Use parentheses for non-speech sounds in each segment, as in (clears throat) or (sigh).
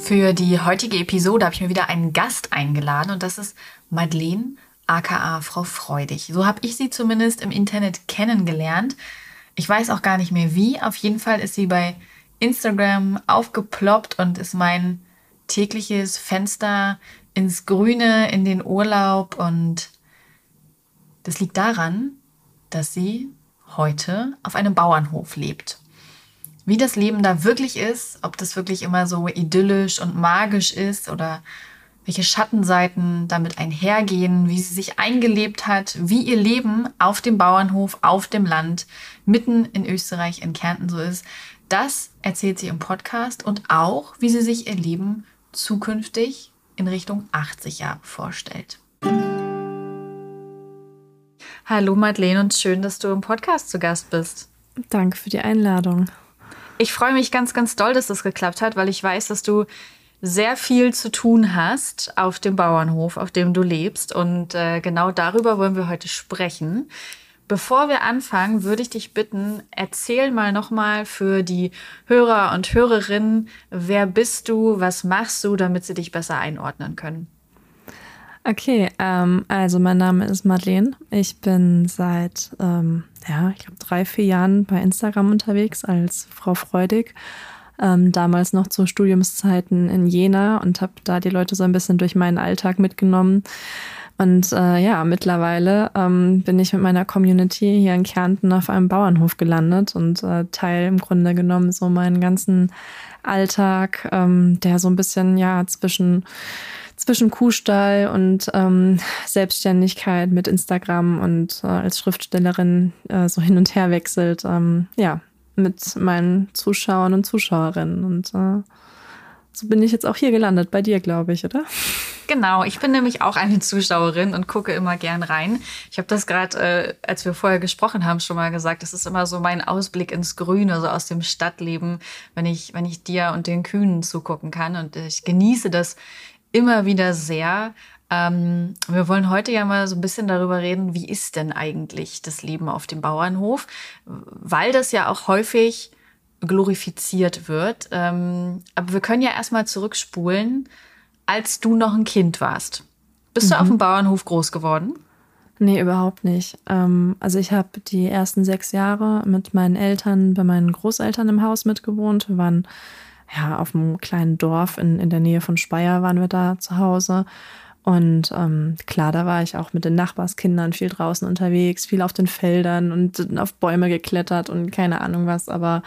Für die heutige Episode habe ich mir wieder einen Gast eingeladen und das ist Madeleine, aka Frau Freudig. So habe ich sie zumindest im Internet kennengelernt. Ich weiß auch gar nicht mehr wie. Auf jeden Fall ist sie bei Instagram aufgeploppt und ist mein tägliches Fenster ins Grüne, in den Urlaub. Und das liegt daran, dass sie heute auf einem Bauernhof lebt. Wie das Leben da wirklich ist, ob das wirklich immer so idyllisch und magisch ist oder welche Schattenseiten damit einhergehen, wie sie sich eingelebt hat, wie ihr Leben auf dem Bauernhof, auf dem Land, mitten in Österreich, in Kärnten so ist. Das erzählt sie im Podcast und auch, wie sie sich ihr Leben zukünftig in Richtung 80 Jahre vorstellt. Hallo Madeleine und schön, dass du im Podcast zu Gast bist. Danke für die Einladung. Ich freue mich ganz, ganz doll, dass das geklappt hat, weil ich weiß, dass du sehr viel zu tun hast auf dem Bauernhof, auf dem du lebst. Und äh, genau darüber wollen wir heute sprechen. Bevor wir anfangen, würde ich dich bitten, erzähl mal nochmal für die Hörer und Hörerinnen, wer bist du, was machst du, damit sie dich besser einordnen können. Okay, ähm, also mein Name ist Madeleine. Ich bin seit, ähm, ja, ich glaube, drei, vier Jahren bei Instagram unterwegs als Frau Freudig ähm, damals noch zu Studiumszeiten in Jena und habe da die Leute so ein bisschen durch meinen Alltag mitgenommen. Und äh, ja, mittlerweile ähm, bin ich mit meiner Community hier in Kärnten auf einem Bauernhof gelandet und äh, teil im Grunde genommen so meinen ganzen Alltag, ähm, der so ein bisschen ja zwischen zwischen Kuhstall und ähm, Selbstständigkeit mit Instagram und äh, als Schriftstellerin äh, so hin und her wechselt. Ähm, ja, mit meinen Zuschauern und Zuschauerinnen. Und äh, so bin ich jetzt auch hier gelandet, bei dir, glaube ich, oder? Genau, ich bin nämlich auch eine Zuschauerin und gucke immer gern rein. Ich habe das gerade, äh, als wir vorher gesprochen haben, schon mal gesagt. Das ist immer so mein Ausblick ins Grüne, so aus dem Stadtleben, wenn ich, wenn ich dir und den Kühen zugucken kann. Und ich genieße das immer wieder sehr. Ähm, wir wollen heute ja mal so ein bisschen darüber reden, wie ist denn eigentlich das Leben auf dem Bauernhof, weil das ja auch häufig glorifiziert wird. Ähm, aber wir können ja erstmal zurückspulen, als du noch ein Kind warst. Bist mhm. du auf dem Bauernhof groß geworden? Nee, überhaupt nicht. Ähm, also ich habe die ersten sechs Jahre mit meinen Eltern bei meinen Großeltern im Haus mitgewohnt. Wir waren ja auf einem kleinen Dorf in, in der Nähe von Speyer waren wir da zu Hause. Und ähm, klar, da war ich auch mit den Nachbarskindern viel draußen unterwegs, viel auf den Feldern und auf Bäume geklettert und keine Ahnung was. Aber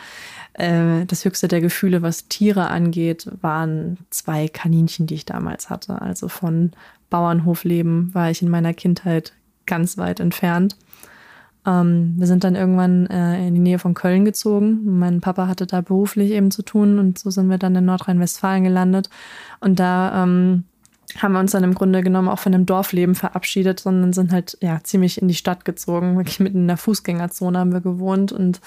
äh, das höchste der Gefühle, was Tiere angeht, waren zwei Kaninchen, die ich damals hatte. Also von Bauernhofleben war ich in meiner Kindheit ganz weit entfernt. Ähm, wir sind dann irgendwann äh, in die Nähe von Köln gezogen. Mein Papa hatte da beruflich eben zu tun und so sind wir dann in Nordrhein-Westfalen gelandet. Und da ähm, haben wir uns dann im Grunde genommen auch von dem Dorfleben verabschiedet, sondern sind halt ja ziemlich in die Stadt gezogen. Wirklich mitten in der Fußgängerzone haben wir gewohnt und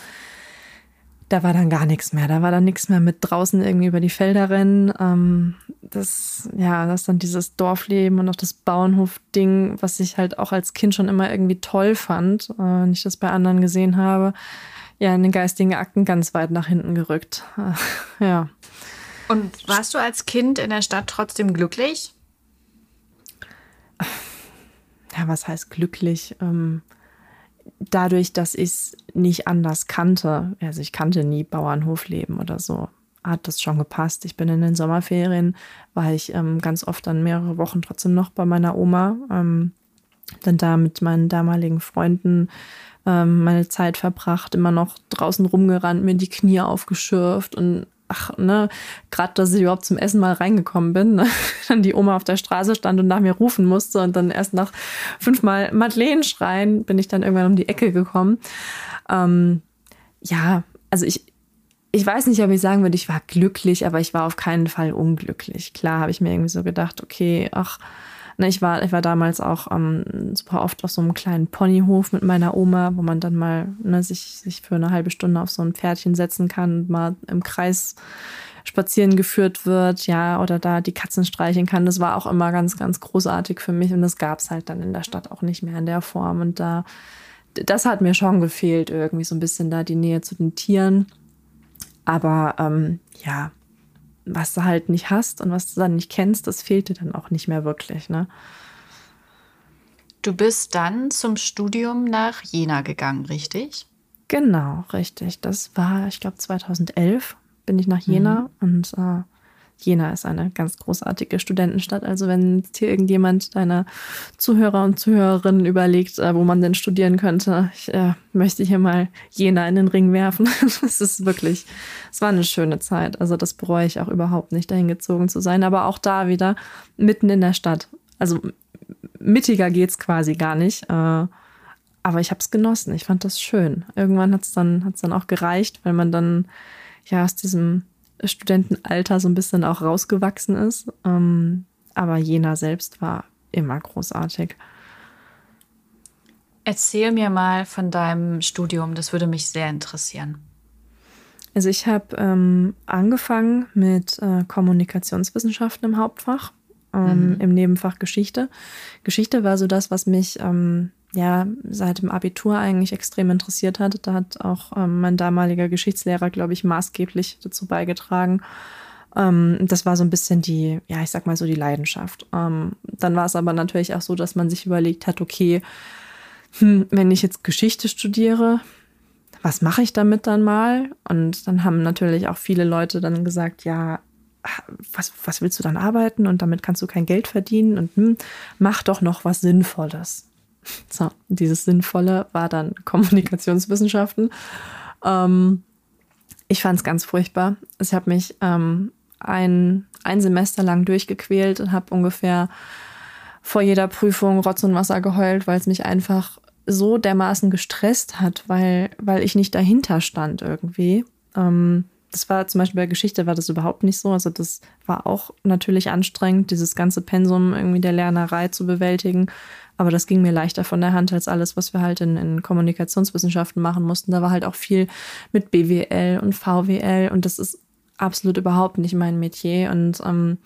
da war dann gar nichts mehr. Da war dann nichts mehr mit draußen irgendwie über die Felder rennen. Ähm, das, ja, das ist dann dieses Dorfleben und auch das Bauernhof-Ding, was ich halt auch als Kind schon immer irgendwie toll fand, äh, wenn ich das bei anderen gesehen habe, ja, in den geistigen Akten ganz weit nach hinten gerückt. Äh, (laughs) ja. Und warst du als Kind in der Stadt trotzdem glücklich? ja, was heißt glücklich? Ähm, dadurch, dass ich es nicht anders kannte, also ich kannte nie Bauernhofleben oder so, hat das schon gepasst. Ich bin in den Sommerferien, war ich ähm, ganz oft dann mehrere Wochen trotzdem noch bei meiner Oma, ähm, dann da mit meinen damaligen Freunden ähm, meine Zeit verbracht, immer noch draußen rumgerannt, mir die Knie aufgeschürft und ach, ne, gerade, dass ich überhaupt zum Essen mal reingekommen bin, ne? (laughs) dann die Oma auf der Straße stand und nach mir rufen musste und dann erst nach fünfmal Madeleine schreien, bin ich dann irgendwann um die Ecke gekommen. Ähm, ja, also ich, ich weiß nicht, ob ich sagen würde, ich war glücklich, aber ich war auf keinen Fall unglücklich. Klar habe ich mir irgendwie so gedacht, okay, ach, Ne, ich, war, ich war damals auch ähm, super oft auf so einem kleinen Ponyhof mit meiner Oma, wo man dann mal ne, sich, sich für eine halbe Stunde auf so ein Pferdchen setzen kann und mal im Kreis spazieren geführt wird, ja, oder da die Katzen streicheln kann. Das war auch immer ganz, ganz großartig für mich und das gab es halt dann in der Stadt auch nicht mehr in der Form. Und da, das hat mir schon gefehlt, irgendwie so ein bisschen da die Nähe zu den Tieren. Aber ähm, ja, was du halt nicht hast und was du dann nicht kennst, das fehlt dir dann auch nicht mehr wirklich, ne? Du bist dann zum Studium nach Jena gegangen, richtig? Genau, richtig. Das war, ich glaube, 2011 bin ich nach Jena mhm. und äh, Jena ist eine ganz großartige Studentenstadt. Also wenn hier irgendjemand deiner Zuhörer und Zuhörerinnen überlegt, äh, wo man denn studieren könnte, ich äh, möchte hier mal Jena in den Ring werfen. (laughs) Es ist wirklich, es war eine schöne Zeit. Also das bereue ich auch überhaupt nicht, dahin gezogen zu sein. Aber auch da wieder mitten in der Stadt. Also mittiger geht es quasi gar nicht. Äh, aber ich habe es genossen. Ich fand das schön. Irgendwann hat es dann, hat's dann auch gereicht, weil man dann ja aus diesem Studentenalter so ein bisschen auch rausgewachsen ist. Ähm, aber Jena selbst war immer großartig. Erzähl mir mal von deinem Studium, das würde mich sehr interessieren. Also ich habe ähm, angefangen mit äh, Kommunikationswissenschaften im Hauptfach, ähm, mhm. im Nebenfach Geschichte. Geschichte war so das, was mich ähm, ja seit dem Abitur eigentlich extrem interessiert hat. Da hat auch ähm, mein damaliger Geschichtslehrer, glaube ich, maßgeblich dazu beigetragen. Ähm, das war so ein bisschen die, ja, ich sag mal so die Leidenschaft. Ähm, dann war es aber natürlich auch so, dass man sich überlegt hat, okay, hm, wenn ich jetzt Geschichte studiere, was mache ich damit dann mal? Und dann haben natürlich auch viele Leute dann gesagt, ja, was, was willst du dann arbeiten und damit kannst du kein Geld verdienen und hm, mach doch noch was Sinnvolles. So, dieses Sinnvolle war dann Kommunikationswissenschaften. Ähm, ich fand es ganz furchtbar. Ich habe mich ähm, ein, ein Semester lang durchgequält und habe ungefähr vor jeder Prüfung Rotz und Wasser geheult, weil es mich einfach so dermaßen gestresst hat, weil, weil ich nicht dahinter stand irgendwie. Ähm, das war zum Beispiel bei Geschichte war das überhaupt nicht so. Also das war auch natürlich anstrengend, dieses ganze Pensum irgendwie der Lernerei zu bewältigen. Aber das ging mir leichter von der Hand als alles, was wir halt in, in Kommunikationswissenschaften machen mussten. Da war halt auch viel mit BWL und VWL und das ist absolut überhaupt nicht mein Metier. Und ähm,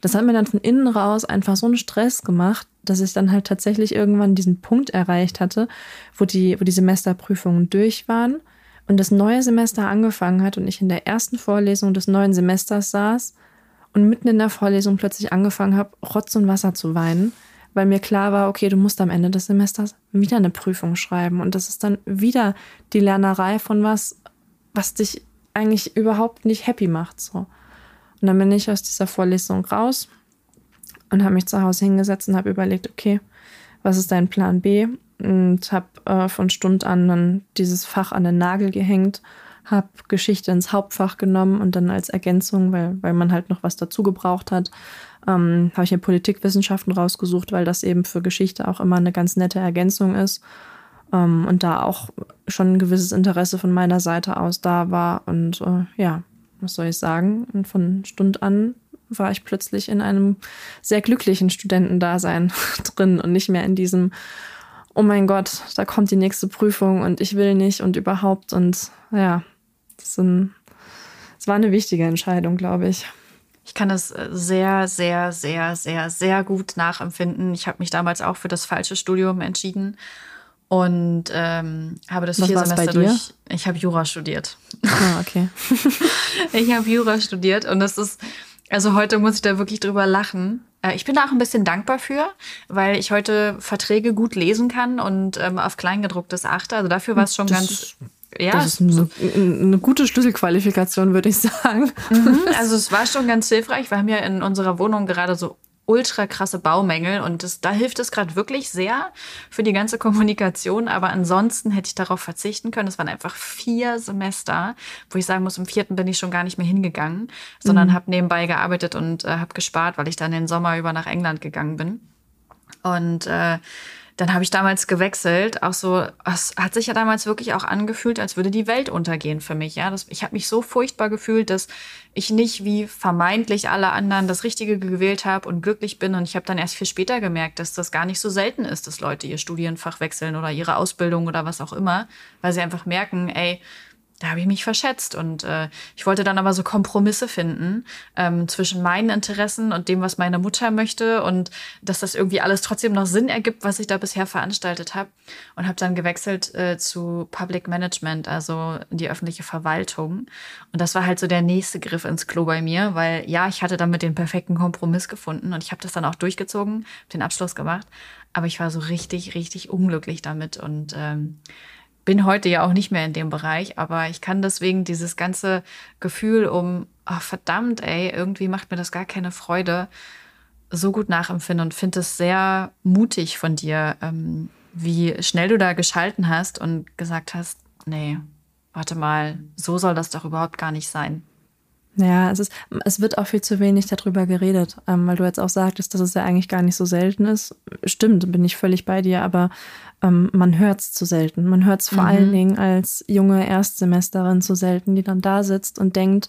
das hat mir dann von innen raus einfach so einen Stress gemacht, dass ich dann halt tatsächlich irgendwann diesen Punkt erreicht hatte, wo die, wo die Semesterprüfungen durch waren und das neue Semester angefangen hat und ich in der ersten Vorlesung des neuen Semesters saß und mitten in der Vorlesung plötzlich angefangen habe, Rotz und Wasser zu weinen weil mir klar war, okay, du musst am Ende des Semesters wieder eine Prüfung schreiben. Und das ist dann wieder die Lernerei von was, was dich eigentlich überhaupt nicht happy macht. So. Und dann bin ich aus dieser Vorlesung raus und habe mich zu Hause hingesetzt und habe überlegt, okay, was ist dein Plan B? Und habe äh, von Stund an dann dieses Fach an den Nagel gehängt, habe Geschichte ins Hauptfach genommen und dann als Ergänzung, weil, weil man halt noch was dazu gebraucht hat, ähm, habe ich mir Politikwissenschaften rausgesucht, weil das eben für Geschichte auch immer eine ganz nette Ergänzung ist. Ähm, und da auch schon ein gewisses Interesse von meiner Seite aus da war. Und äh, ja, was soll ich sagen? Und von Stund an war ich plötzlich in einem sehr glücklichen Studentendasein (laughs) drin und nicht mehr in diesem, oh mein Gott, da kommt die nächste Prüfung und ich will nicht und überhaupt. Und ja, das, ein, das war eine wichtige Entscheidung, glaube ich. Ich kann das äh, sehr, sehr, sehr, sehr, sehr gut nachempfinden. Ich habe mich damals auch für das falsche Studium entschieden und ähm, habe das Was vier Semester durch. Ich habe Jura studiert. Ah, okay. (laughs) ich habe Jura studiert und das ist, also heute muss ich da wirklich drüber lachen. Äh, ich bin da auch ein bisschen dankbar für, weil ich heute Verträge gut lesen kann und ähm, auf Kleingedrucktes achte. Also dafür war es schon das ganz ja, das ist eine, eine, gute Schlüsselqualifikation, würde ich (laughs) sagen. Mhm, also es war schon ganz hilfreich. Wir haben ja in unserer Wohnung gerade so ultra krasse Baumängel und das, da hilft es gerade wirklich sehr für die ganze Kommunikation. Aber ansonsten hätte ich darauf verzichten können. Es waren einfach vier Semester, wo ich sagen muss, im vierten bin ich schon gar nicht mehr hingegangen, sondern mhm. habe nebenbei gearbeitet und äh, habe gespart, weil ich dann den Sommer über nach England gegangen bin. Und äh, dann habe ich damals gewechselt. Auch so, es hat sich ja damals wirklich auch angefühlt, als würde die Welt untergehen für mich. Ja, das, ich habe mich so furchtbar gefühlt, dass ich nicht wie vermeintlich alle anderen das Richtige gewählt habe und glücklich bin. Und ich habe dann erst viel später gemerkt, dass das gar nicht so selten ist, dass Leute ihr Studienfach wechseln oder ihre Ausbildung oder was auch immer, weil sie einfach merken, ey, da habe ich mich verschätzt und äh, ich wollte dann aber so Kompromisse finden ähm, zwischen meinen Interessen und dem, was meine Mutter möchte und dass das irgendwie alles trotzdem noch Sinn ergibt, was ich da bisher veranstaltet habe und habe dann gewechselt äh, zu Public Management, also die öffentliche Verwaltung. Und das war halt so der nächste Griff ins Klo bei mir, weil ja, ich hatte damit den perfekten Kompromiss gefunden und ich habe das dann auch durchgezogen, den Abschluss gemacht, aber ich war so richtig, richtig unglücklich damit und ähm, bin heute ja auch nicht mehr in dem Bereich, aber ich kann deswegen dieses ganze Gefühl um, oh, verdammt, ey, irgendwie macht mir das gar keine Freude, so gut nachempfinden und finde es sehr mutig von dir, ähm, wie schnell du da geschalten hast und gesagt hast, nee, warte mal, so soll das doch überhaupt gar nicht sein. Ja, es, ist, es wird auch viel zu wenig darüber geredet, ähm, weil du jetzt auch sagtest, dass es ja eigentlich gar nicht so selten ist. Stimmt, bin ich völlig bei dir, aber ähm, man hört es zu selten. Man hört es vor mhm. allen Dingen als junge Erstsemesterin zu selten, die dann da sitzt und denkt,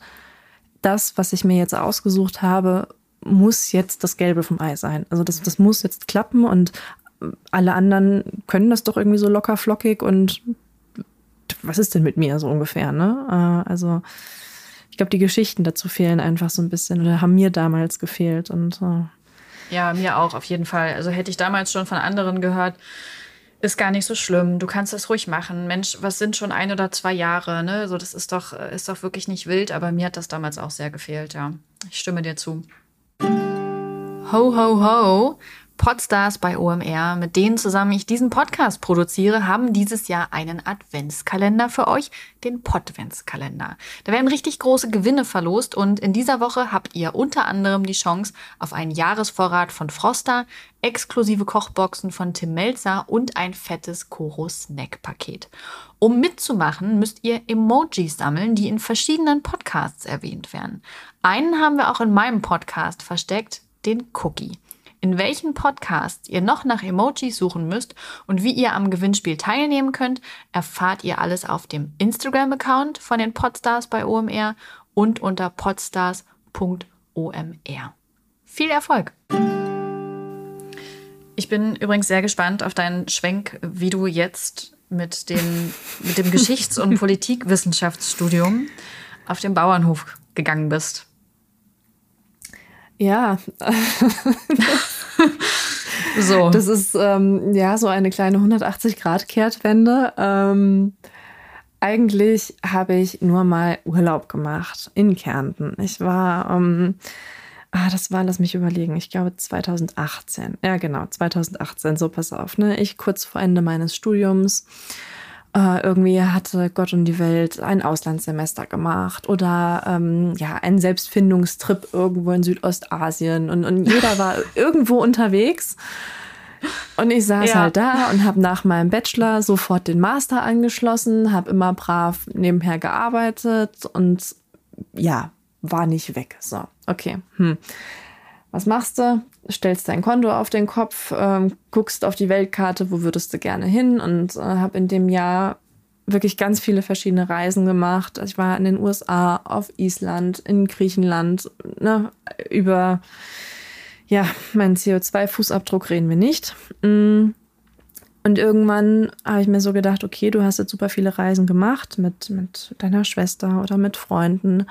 das, was ich mir jetzt ausgesucht habe, muss jetzt das Gelbe vom Ei sein. Also das, das muss jetzt klappen und alle anderen können das doch irgendwie so locker flockig und was ist denn mit mir so ungefähr, ne? Äh, also ich glaube, die Geschichten dazu fehlen einfach so ein bisschen oder haben mir damals gefehlt und äh. ja, mir auch auf jeden Fall. Also hätte ich damals schon von anderen gehört, ist gar nicht so schlimm. Du kannst das ruhig machen. Mensch, was sind schon ein oder zwei Jahre? Ne? So, das ist doch, ist doch wirklich nicht wild, aber mir hat das damals auch sehr gefehlt, ja. Ich stimme dir zu. Ho, ho, ho. Podstars bei OMR, mit denen zusammen ich diesen Podcast produziere, haben dieses Jahr einen Adventskalender für euch, den Podventskalender. Da werden richtig große Gewinne verlost und in dieser Woche habt ihr unter anderem die Chance auf einen Jahresvorrat von Froster, exklusive Kochboxen von Tim Melzer und ein fettes Koro Snack Paket. Um mitzumachen, müsst ihr Emojis sammeln, die in verschiedenen Podcasts erwähnt werden. Einen haben wir auch in meinem Podcast versteckt, den Cookie in welchen Podcasts ihr noch nach Emojis suchen müsst und wie ihr am Gewinnspiel teilnehmen könnt, erfahrt ihr alles auf dem Instagram-Account von den Podstars bei OMR und unter podstars.omr. Viel Erfolg! Ich bin übrigens sehr gespannt auf deinen Schwenk, wie du jetzt mit, den, mit dem (laughs) Geschichts- und Politikwissenschaftsstudium auf den Bauernhof gegangen bist. Ja. (laughs) so. Das ist ähm, ja so eine kleine 180-Grad-Kehrtwende. Ähm, eigentlich habe ich nur mal Urlaub gemacht in Kärnten. Ich war, ähm, ah, das war, lass mich überlegen, ich glaube 2018. Ja, genau, 2018. So, pass auf, ne? Ich kurz vor Ende meines Studiums äh, irgendwie hatte Gott und die Welt ein Auslandssemester gemacht oder ähm, ja, einen Selbstfindungstrip irgendwo in Südostasien und, und jeder war (laughs) irgendwo unterwegs. Und ich saß ja. halt da und habe nach meinem Bachelor sofort den Master angeschlossen, habe immer brav nebenher gearbeitet und ja, war nicht weg. So, okay. Hm. Was machst du? stellst dein Konto auf den Kopf, ähm, guckst auf die Weltkarte, wo würdest du gerne hin und äh, habe in dem Jahr wirklich ganz viele verschiedene Reisen gemacht. Ich war in den USA, auf Island, in Griechenland, ne, über ja, meinen CO2-Fußabdruck reden wir nicht. Mm. Und irgendwann habe ich mir so gedacht, okay, du hast jetzt super viele Reisen gemacht mit, mit deiner Schwester oder mit Freunden.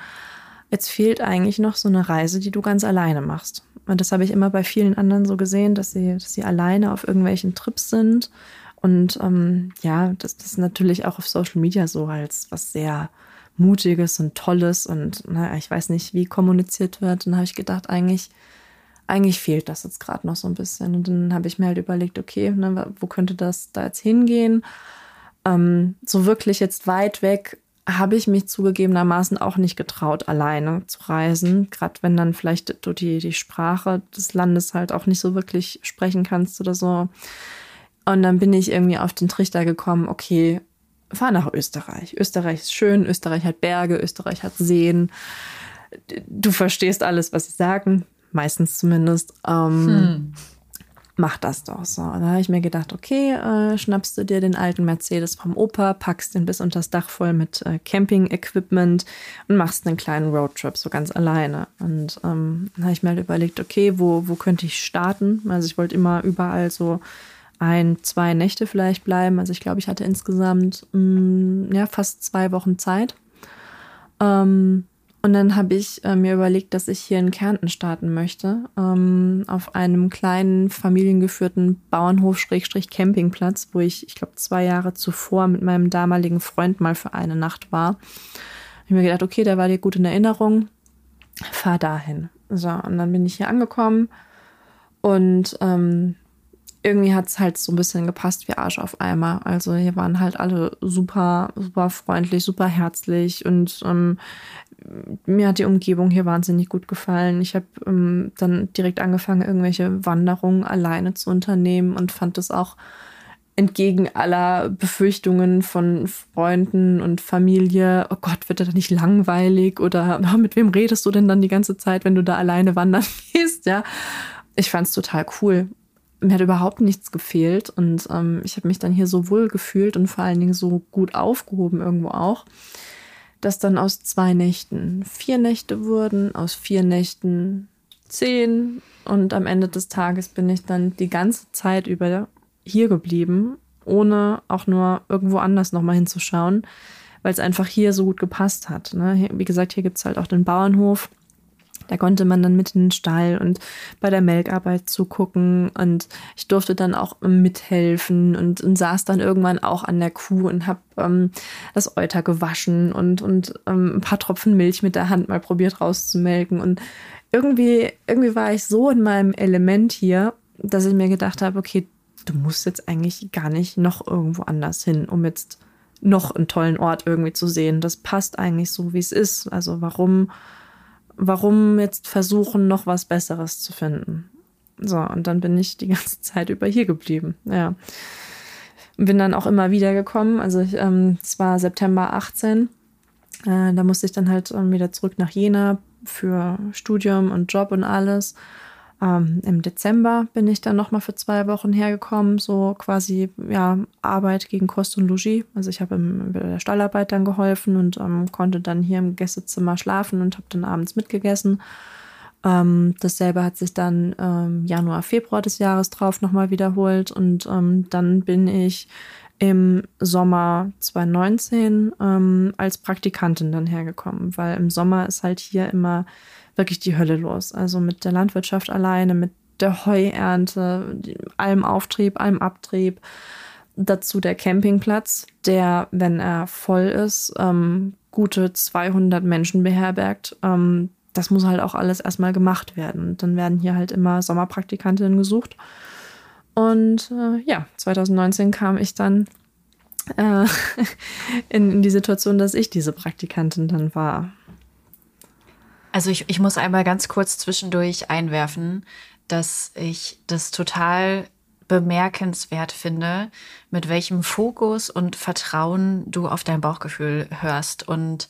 Jetzt fehlt eigentlich noch so eine Reise, die du ganz alleine machst. Und das habe ich immer bei vielen anderen so gesehen, dass sie, dass sie alleine auf irgendwelchen Trips sind. Und ähm, ja, das, das ist natürlich auch auf Social Media so als was sehr Mutiges und Tolles. Und naja, ich weiß nicht, wie kommuniziert wird. Dann habe ich gedacht, eigentlich, eigentlich fehlt das jetzt gerade noch so ein bisschen. Und dann habe ich mir halt überlegt, okay, ne, wo könnte das da jetzt hingehen? Ähm, so wirklich jetzt weit weg habe ich mich zugegebenermaßen auch nicht getraut, alleine zu reisen. Gerade wenn dann vielleicht du die, die Sprache des Landes halt auch nicht so wirklich sprechen kannst oder so. Und dann bin ich irgendwie auf den Trichter gekommen, okay, fahr nach Österreich. Österreich ist schön, Österreich hat Berge, Österreich hat Seen. Du verstehst alles, was sie sagen, meistens zumindest. Ähm, hm. Mach das doch so. Und da habe ich mir gedacht, okay, äh, schnappst du dir den alten Mercedes vom Opa, packst den bis unter das Dach voll mit äh, Camping-Equipment und machst einen kleinen Roadtrip, so ganz alleine. Und ähm, dann habe ich mir halt überlegt, okay, wo, wo könnte ich starten? Also ich wollte immer überall so ein, zwei Nächte vielleicht bleiben. Also ich glaube, ich hatte insgesamt mh, mm, ja, fast zwei Wochen Zeit. Ähm, und dann habe ich äh, mir überlegt, dass ich hier in Kärnten starten möchte, ähm, auf einem kleinen familiengeführten Bauernhof-Campingplatz, wo ich, ich glaube, zwei Jahre zuvor mit meinem damaligen Freund mal für eine Nacht war. Ich mir gedacht, okay, der war dir gut in Erinnerung, fahr dahin. So, und dann bin ich hier angekommen und ähm, irgendwie hat es halt so ein bisschen gepasst wie Arsch auf Eimer. Also hier waren halt alle super, super freundlich, super herzlich und ähm, mir hat die Umgebung hier wahnsinnig gut gefallen. Ich habe ähm, dann direkt angefangen, irgendwelche Wanderungen alleine zu unternehmen und fand das auch entgegen aller Befürchtungen von Freunden und Familie, oh Gott, wird das nicht langweilig oder oh, mit wem redest du denn dann die ganze Zeit, wenn du da alleine wandern (laughs) gehst, ja? Ich fand es total cool mir hat überhaupt nichts gefehlt und ähm, ich habe mich dann hier so wohl gefühlt und vor allen Dingen so gut aufgehoben irgendwo auch, dass dann aus zwei Nächten vier Nächte wurden, aus vier Nächten zehn und am Ende des Tages bin ich dann die ganze Zeit über hier geblieben, ohne auch nur irgendwo anders nochmal hinzuschauen, weil es einfach hier so gut gepasst hat. Ne? Wie gesagt, hier gibt es halt auch den Bauernhof da konnte man dann mit in den Stall und bei der Melkarbeit zugucken und ich durfte dann auch mithelfen und, und saß dann irgendwann auch an der Kuh und habe ähm, das Euter gewaschen und, und ähm, ein paar Tropfen Milch mit der Hand mal probiert rauszumelken und irgendwie, irgendwie war ich so in meinem Element hier, dass ich mir gedacht habe, okay, du musst jetzt eigentlich gar nicht noch irgendwo anders hin, um jetzt noch einen tollen Ort irgendwie zu sehen. Das passt eigentlich so, wie es ist. Also warum warum jetzt versuchen, noch was Besseres zu finden? So, und dann bin ich die (laughs) ganze Zeit über hier geblieben. Ja. Bin dann auch immer wieder gekommen. Also, ähm, es war September 18. Äh, da musste ich dann halt ähm, wieder zurück nach Jena für Studium und Job und alles. Ähm, Im Dezember bin ich dann nochmal für zwei Wochen hergekommen, so quasi ja Arbeit gegen Kost und Logis. Also ich habe der Stallarbeit dann geholfen und ähm, konnte dann hier im Gästezimmer schlafen und habe dann abends mitgegessen. Ähm, dasselbe hat sich dann ähm, Januar, Februar des Jahres drauf nochmal wiederholt und ähm, dann bin ich im Sommer 2019 ähm, als Praktikantin dann hergekommen, weil im Sommer ist halt hier immer wirklich die Hölle los. Also mit der Landwirtschaft alleine, mit der Heuernte, allem Auftrieb, allem Abtrieb. Dazu der Campingplatz, der, wenn er voll ist, ähm, gute 200 Menschen beherbergt. Ähm, das muss halt auch alles erstmal gemacht werden. Und dann werden hier halt immer Sommerpraktikantinnen gesucht. Und äh, ja, 2019 kam ich dann äh, (laughs) in, in die Situation, dass ich diese Praktikantin dann war. Also ich, ich muss einmal ganz kurz zwischendurch einwerfen, dass ich das total bemerkenswert finde, mit welchem Fokus und Vertrauen du auf dein Bauchgefühl hörst. Und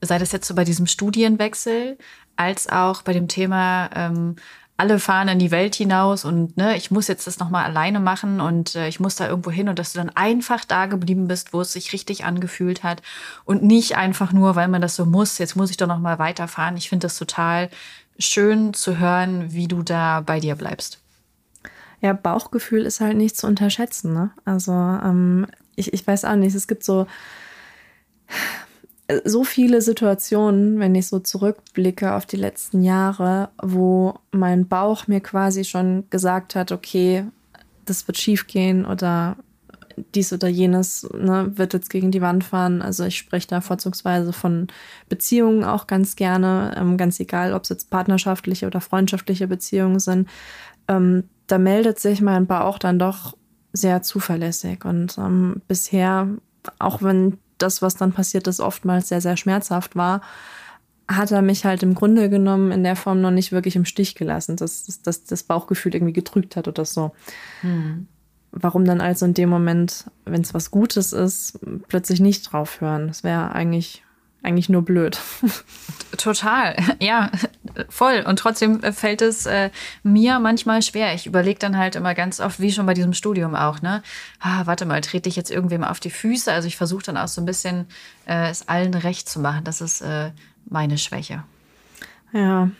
sei das jetzt so bei diesem Studienwechsel, als auch bei dem Thema ähm, alle fahren in die Welt hinaus und ne, ich muss jetzt das nochmal alleine machen und äh, ich muss da irgendwo hin und dass du dann einfach da geblieben bist, wo es sich richtig angefühlt hat und nicht einfach nur, weil man das so muss, jetzt muss ich doch nochmal weiterfahren. Ich finde das total schön zu hören, wie du da bei dir bleibst. Ja, Bauchgefühl ist halt nicht zu unterschätzen. Ne? Also ähm, ich, ich weiß auch nicht, es gibt so so viele Situationen, wenn ich so zurückblicke auf die letzten Jahre, wo mein Bauch mir quasi schon gesagt hat, okay, das wird schief gehen oder dies oder jenes ne, wird jetzt gegen die Wand fahren. Also ich spreche da vorzugsweise von Beziehungen auch ganz gerne, ähm, ganz egal, ob es jetzt partnerschaftliche oder freundschaftliche Beziehungen sind. Ähm, da meldet sich mein Bauch dann doch sehr zuverlässig. Und ähm, bisher, auch wenn das, was dann passiert ist, oftmals sehr, sehr schmerzhaft war, hat er mich halt im Grunde genommen in der Form noch nicht wirklich im Stich gelassen, dass, dass, dass das Bauchgefühl irgendwie getrügt hat oder so. Hm. Warum dann also in dem Moment, wenn es was Gutes ist, plötzlich nicht drauf hören? Das wäre eigentlich, eigentlich nur blöd. Total, ja, voll. Und trotzdem fällt es äh, mir manchmal schwer. Ich überlege dann halt immer ganz oft, wie schon bei diesem Studium auch, ne? Ah, warte mal, trete ich jetzt irgendwem auf die Füße? Also ich versuche dann auch so ein bisschen äh, es allen recht zu machen. Das ist äh, meine Schwäche. Ja,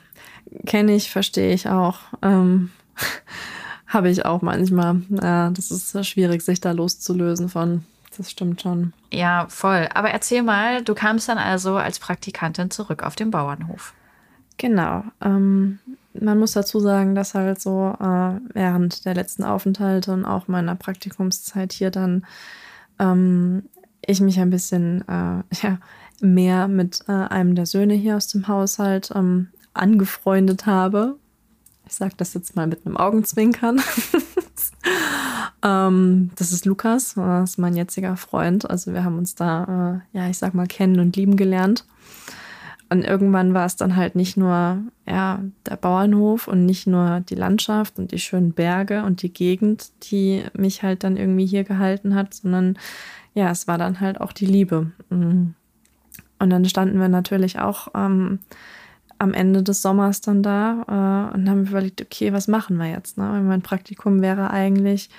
kenne ich, verstehe ich auch. Ähm, (laughs) Habe ich auch manchmal. Ja, das ist schwierig, sich da loszulösen von. Das stimmt schon. Ja, voll. Aber erzähl mal, du kamst dann also als Praktikantin zurück auf den Bauernhof. Genau. Ähm, man muss dazu sagen, dass halt so äh, während der letzten Aufenthalte und auch meiner Praktikumszeit hier dann ähm, ich mich ein bisschen äh, (laughs) ja, mehr mit äh, einem der Söhne hier aus dem Haushalt ähm, angefreundet habe. Ich sage das jetzt mal mit einem Augenzwinkern. (laughs) ähm, das ist Lukas, das ist mein jetziger Freund. Also wir haben uns da, äh, ja, ich sag mal, kennen und lieben gelernt. Und irgendwann war es dann halt nicht nur ja, der Bauernhof und nicht nur die Landschaft und die schönen Berge und die Gegend, die mich halt dann irgendwie hier gehalten hat, sondern ja, es war dann halt auch die Liebe. Mhm. Und dann standen wir natürlich auch ähm, am Ende des Sommers dann da äh, und haben überlegt, okay, was machen wir jetzt? Ne? Mein Praktikum wäre eigentlich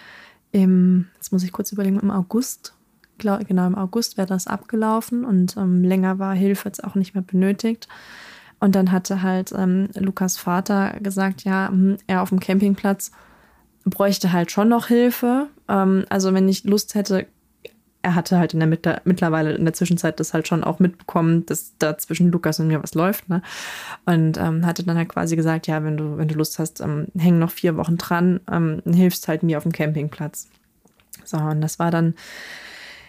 im, jetzt muss ich kurz überlegen, im August, glaub, genau im August wäre das abgelaufen und ähm, länger war Hilfe jetzt auch nicht mehr benötigt. Und dann hatte halt ähm, Lukas Vater gesagt, ja, hm, er auf dem Campingplatz bräuchte halt schon noch Hilfe. Ähm, also wenn ich Lust hätte, er hatte halt in der Mitte, mittlerweile in der Zwischenzeit das halt schon auch mitbekommen, dass da zwischen Lukas und mir was läuft, ne? Und ähm, hatte dann halt quasi gesagt, ja, wenn du, wenn du Lust hast, ähm, häng noch vier Wochen dran, ähm, hilfst halt mir auf dem Campingplatz. So, und das war dann,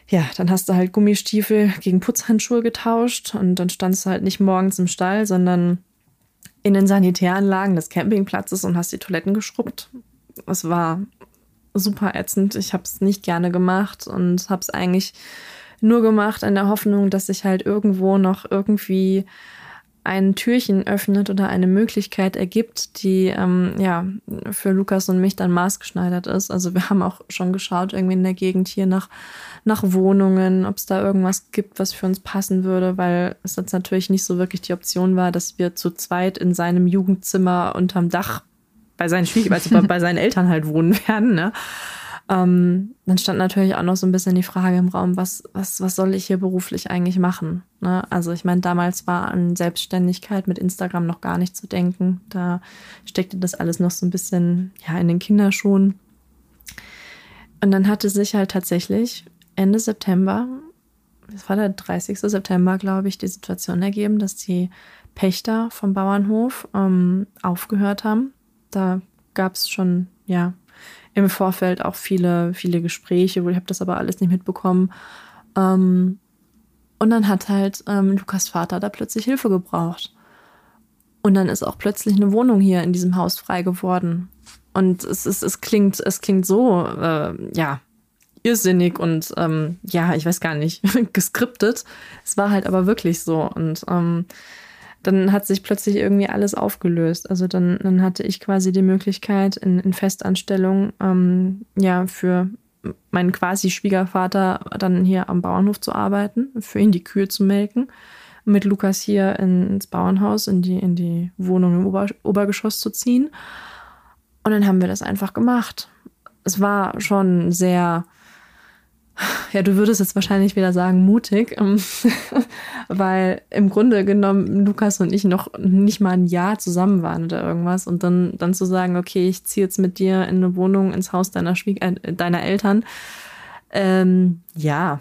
ja, dann hast du halt Gummistiefel gegen Putzhandschuhe getauscht und dann standst du halt nicht morgens im Stall, sondern in den Sanitäranlagen des Campingplatzes und hast die Toiletten geschrubbt. Es war super ätzend. Ich habe es nicht gerne gemacht und habe es eigentlich nur gemacht in der Hoffnung, dass sich halt irgendwo noch irgendwie ein Türchen öffnet oder eine Möglichkeit ergibt, die ähm, ja für Lukas und mich dann maßgeschneidert ist. Also wir haben auch schon geschaut irgendwie in der Gegend hier nach nach Wohnungen, ob es da irgendwas gibt, was für uns passen würde, weil es jetzt natürlich nicht so wirklich die Option war, dass wir zu zweit in seinem Jugendzimmer unterm Dach bei seinen Schwieger, also bei seinen Eltern halt wohnen (laughs) werden, ne? Ähm, dann stand natürlich auch noch so ein bisschen die Frage im Raum, was, was, was soll ich hier beruflich eigentlich machen? Ne? Also ich meine, damals war an Selbstständigkeit mit Instagram noch gar nicht zu denken. Da steckte das alles noch so ein bisschen ja, in den Kinderschuhen. Und dann hatte sich halt tatsächlich Ende September, das war der 30. September, glaube ich, die Situation ergeben, dass die Pächter vom Bauernhof ähm, aufgehört haben, da gab es schon, ja, im Vorfeld auch viele, viele Gespräche, wo ich habe das aber alles nicht mitbekommen. Ähm, und dann hat halt ähm, Lukas Vater da plötzlich Hilfe gebraucht. Und dann ist auch plötzlich eine Wohnung hier in diesem Haus frei geworden. Und es, ist, es, klingt, es klingt so, äh, ja, irrsinnig und ähm, ja, ich weiß gar nicht, (laughs) geskriptet. Es war halt aber wirklich so. Und ähm, dann hat sich plötzlich irgendwie alles aufgelöst. Also dann, dann hatte ich quasi die Möglichkeit, in, in Festanstellung ähm, ja für meinen quasi Schwiegervater dann hier am Bauernhof zu arbeiten, für ihn die Kühe zu melken, mit Lukas hier ins Bauernhaus, in die, in die Wohnung im Ober, Obergeschoss zu ziehen. Und dann haben wir das einfach gemacht. Es war schon sehr ja, du würdest jetzt wahrscheinlich wieder sagen, mutig, ähm, (laughs) weil im Grunde genommen Lukas und ich noch nicht mal ein Jahr zusammen waren oder irgendwas und dann, dann zu sagen, okay, ich ziehe jetzt mit dir in eine Wohnung ins Haus deiner, Schwieg äh, deiner Eltern. Ähm, ja.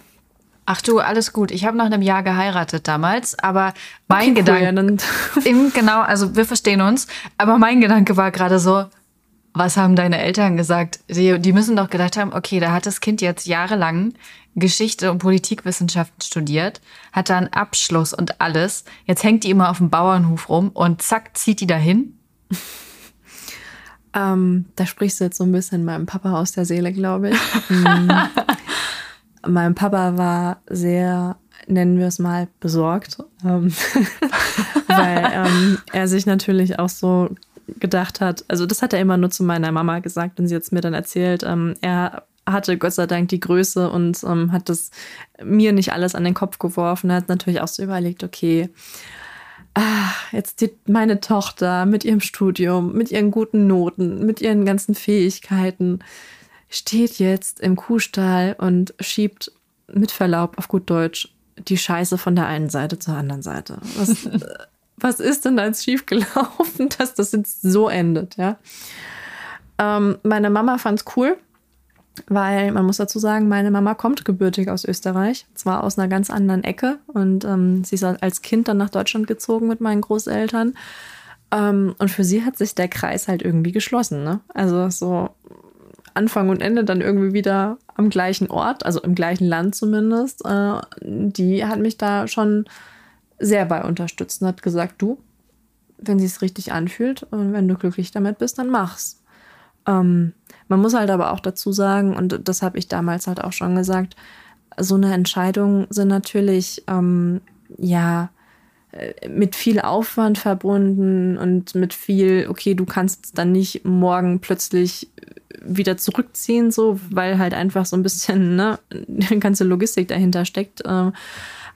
Ach du, alles gut. Ich habe nach einem Jahr geheiratet damals, aber mein okay, Gedanke, cool, ja, genau, also wir verstehen uns, aber mein Gedanke war gerade so, was haben deine Eltern gesagt? Die, die müssen doch gedacht haben, okay, da hat das Kind jetzt jahrelang Geschichte und Politikwissenschaften studiert, hat da einen Abschluss und alles. Jetzt hängt die immer auf dem Bauernhof rum und zack, zieht die dahin. (laughs) Ähm, da sprichst du jetzt so ein bisschen meinem Papa aus der Seele, glaube ich. (laughs) Mhm. mein Papa war sehr, nennen wir es mal, besorgt, ähm, (laughs) weil ähm, er sich natürlich auch so gedacht hat, also das hat er immer nur zu meiner Mama gesagt und sie hat es mir dann erzählt, ähm, er hatte Gott sei Dank die Größe und ähm, hat das mir nicht alles an den Kopf geworfen. Er hat natürlich auch so überlegt, okay, ah, jetzt die, meine Tochter mit ihrem Studium, mit ihren guten Noten, mit ihren ganzen Fähigkeiten, steht jetzt im Kuhstall und schiebt mit Verlaub auf gut Deutsch die Scheiße von der einen Seite zur anderen Seite. Was, (laughs) was ist denn da jetzt schiefgelaufen, (laughs) dass das jetzt so endet, ja? Ähm, meine Mama fand es cool, weil man muss dazu sagen, meine Mama kommt gebürtig aus Österreich, zwar aus einer ganz anderen Ecke und ähm, sie ist als Kind dann nach Deutschland gezogen mit meinen Großeltern. Ähm, und für sie hat sich der Kreis halt irgendwie geschlossen. Ne? Also so Anfang und Ende dann irgendwie wieder am gleichen Ort, also im gleichen Land zumindest. Äh, die hat mich da schon sehr bei unterstützt und hat gesagt, du, wenn sie es richtig anfühlt und wenn du glücklich damit bist, dann mach's. Ähm, man muss halt aber auch dazu sagen, und das habe ich damals halt auch schon gesagt, so eine Entscheidung sind natürlich, ähm, ja, äh, mit viel Aufwand verbunden und mit viel, okay, du kannst dann nicht morgen plötzlich wieder zurückziehen, so, weil halt einfach so ein bisschen ne, (laughs) eine ganze Logistik dahinter steckt. Ähm,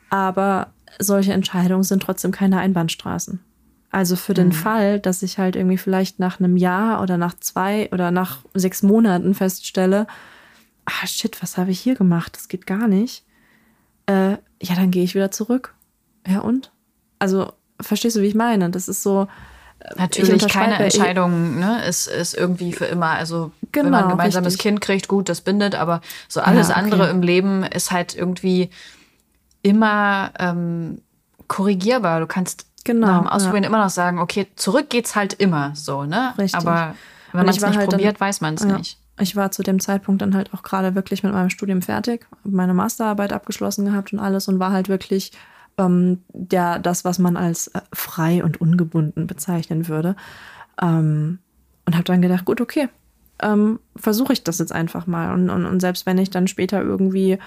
aber solche Entscheidungen sind trotzdem keine Einbahnstraßen. Also für den mhm. Fall, dass ich halt irgendwie vielleicht nach einem Jahr oder nach zwei oder nach sechs Monaten feststelle, ah shit, was habe ich hier gemacht? Das geht gar nicht. Äh, ja, dann gehe ich wieder zurück. Ja und? Also verstehst du, wie ich meine? Das ist so. Äh, Natürlich keine Entscheidung, ne? Ist, ist irgendwie für immer. Also genau, wenn man ein gemeinsames richtig. Kind kriegt, gut, das bindet, aber so alles ja, okay. andere im Leben ist halt irgendwie immer ähm, korrigierbar. Du kannst genau, nach dem Ausprobieren ja. immer noch sagen, okay, zurück geht's halt immer so, ne? Richtig. Aber wenn man es nicht halt probiert, dann, weiß man es ja. nicht. Ich war zu dem Zeitpunkt dann halt auch gerade wirklich mit meinem Studium fertig, meine Masterarbeit abgeschlossen gehabt und alles und war halt wirklich ähm, der, das, was man als äh, frei und ungebunden bezeichnen würde. Ähm, und habe dann gedacht, gut, okay, ähm, versuche ich das jetzt einfach mal. Und, und, und selbst wenn ich dann später irgendwie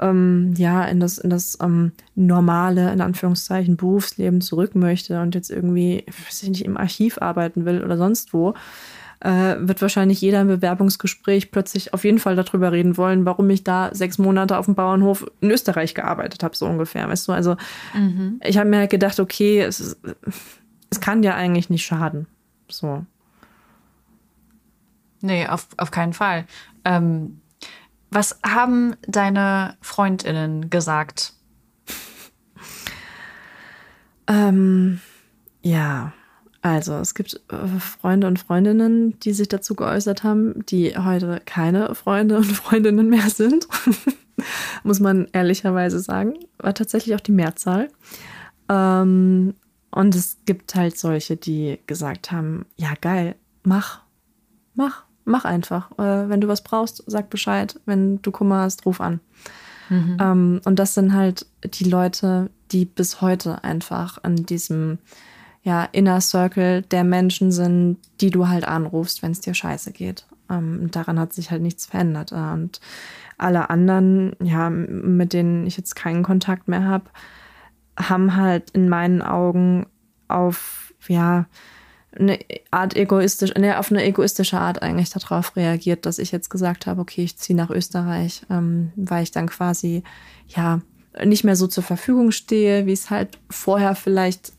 ähm, ja, in das, in das ähm, normale, in Anführungszeichen, Berufsleben zurück möchte und jetzt irgendwie, weiß ich nicht, im Archiv arbeiten will oder sonst wo, äh, wird wahrscheinlich jeder im Bewerbungsgespräch plötzlich auf jeden Fall darüber reden wollen, warum ich da sechs Monate auf dem Bauernhof in Österreich gearbeitet habe, so ungefähr. Weißt du, also mhm. ich habe mir halt gedacht, okay, es, es kann ja eigentlich nicht schaden. So. Nee, auf, auf keinen Fall. Ähm, was haben deine Freundinnen gesagt? ähm, ja, also es gibt äh, Freunde und Freundinnen, die sich dazu geäußert haben, die heute keine Freunde und (laughs) Freundinnen mehr sind. (laughs) Muss man ehrlicherweise sagen. War tatsächlich auch die Mehrzahl. Ähm, und es gibt halt solche, die gesagt haben, ja geil, mach, mach mach einfach. Äh, wenn du was brauchst, sag Bescheid. Wenn du Kummer hast, ruf an. Mhm. Ähm, und das sind halt die Leute, die bis heute einfach an diesem ja, Inner Circle der Menschen sind, die du halt anrufst, wenn es dir scheiße geht. Ähm, daran hat sich halt nichts verändert. Und alle anderen, ja, mit denen ich jetzt keinen Kontakt mehr habe, haben halt in meinen Augen auf, ja, eine Art egoistisch, ne, auf eine egoistische Art eigentlich darauf reagiert, dass ich jetzt gesagt habe, okay, ich ziehe nach Österreich, ähm, weil ich dann quasi ja nicht mehr so zur Verfügung stehe, wie es halt vorher vielleicht,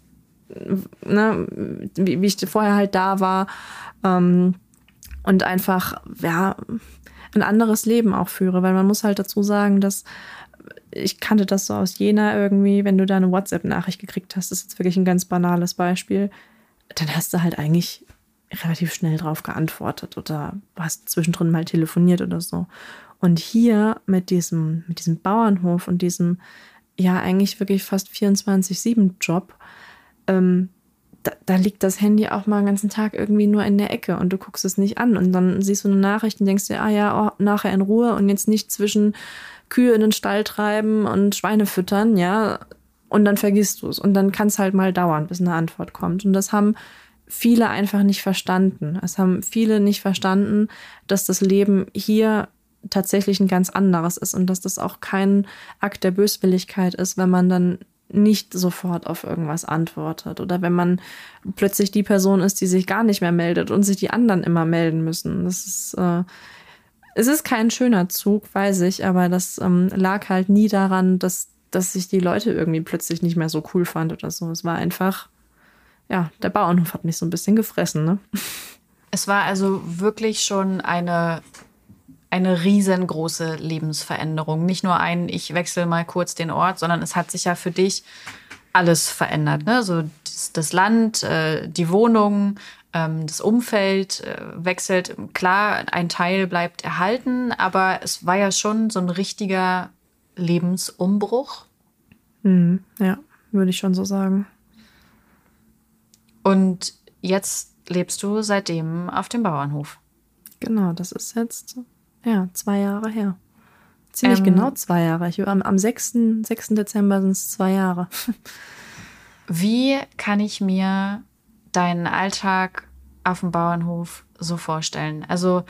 ne, wie, wie ich vorher halt da war ähm, und einfach ja ein anderes Leben auch führe, weil man muss halt dazu sagen, dass ich kannte das so aus Jena irgendwie, wenn du da eine WhatsApp-Nachricht gekriegt hast, das ist jetzt wirklich ein ganz banales Beispiel dann hast du halt eigentlich relativ schnell drauf geantwortet oder hast zwischendrin mal telefoniert oder so. Und hier mit diesem, mit diesem Bauernhof und diesem, ja, eigentlich wirklich fast 24-7-Job, ähm, da, da, liegt das Handy auch mal den ganzen Tag irgendwie nur in der Ecke und du guckst es nicht an und dann siehst du eine Nachricht und denkst dir, ah ja, oh, nachher in Ruhe und jetzt nicht zwischen Kühe in den Stall treiben und Schweine füttern, ja, und dann vergisst du es. Und dann kann es halt mal dauern, bis eine Antwort kommt. Und das haben viele einfach nicht verstanden. Es haben viele nicht verstanden, dass das Leben hier tatsächlich ein ganz anderes ist und dass das auch kein Akt der Böswilligkeit ist, wenn man dann nicht sofort auf irgendwas antwortet oder wenn man plötzlich die Person ist, die sich gar nicht mehr meldet und sich die anderen immer melden müssen. Das ist, äh, Es ist kein schöner Zug, weiß ich, aber das ähm, lag halt nie daran, dass, dass ich die Leute irgendwie plötzlich nicht mehr so cool fand oder so. Es war einfach, ja, der Bauernhof hat mich so ein bisschen gefressen, ne? Es war also wirklich schon eine, eine riesengroße Lebensveränderung. Nicht nur ein, ich wechsle mal kurz den Ort, sondern es hat sich ja für dich alles verändert. Ne? So das, das Land, äh, die Wohnung, ähm, das Umfeld äh, wechselt. Klar, ein Teil bleibt erhalten, aber es war ja schon so ein richtiger Lebensumbruch. Mhm, ja, würde ich schon so sagen. Und jetzt lebst du seitdem auf dem Bauernhof. Genau, das ist jetzt ja zwei Jahre her. Ziemlich ähm, genau zwei Jahre. Ich, am, am 6. 6. Dezember sind es zwei Jahre. (laughs) Wie kann ich mir deinen Alltag auf dem Bauernhof so vorstellen? Also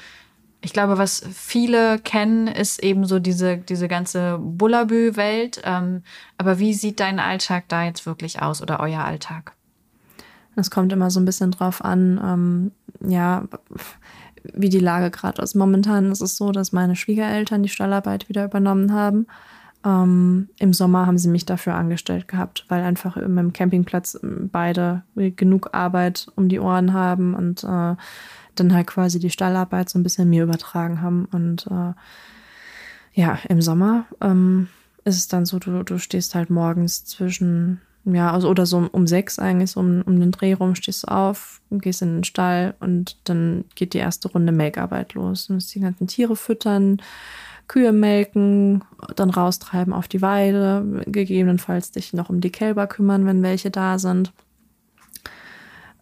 ich glaube, was viele kennen, ist eben so diese, diese ganze Bullabü-Welt. Ähm, aber wie sieht dein Alltag da jetzt wirklich aus oder euer Alltag? Es kommt immer so ein bisschen drauf an, ähm, ja, wie die Lage gerade ist. Momentan ist es so, dass meine Schwiegereltern die Stallarbeit wieder übernommen haben. Ähm, Im Sommer haben sie mich dafür angestellt gehabt, weil einfach im Campingplatz ähm, beide genug Arbeit um die Ohren haben und äh, dann halt quasi die Stallarbeit so ein bisschen mir übertragen haben. Und äh, ja, im Sommer ähm, ist es dann so, du, du stehst halt morgens zwischen, ja, also oder so um, sechs eigentlich, so um, um den Dreh rum stehst du auf, gehst in den Stall und dann geht die erste Runde Melkarbeit los. Du musst die ganzen Tiere füttern Kühe melken, dann raustreiben auf die Weide, gegebenenfalls dich noch um die Kälber kümmern, wenn welche da sind.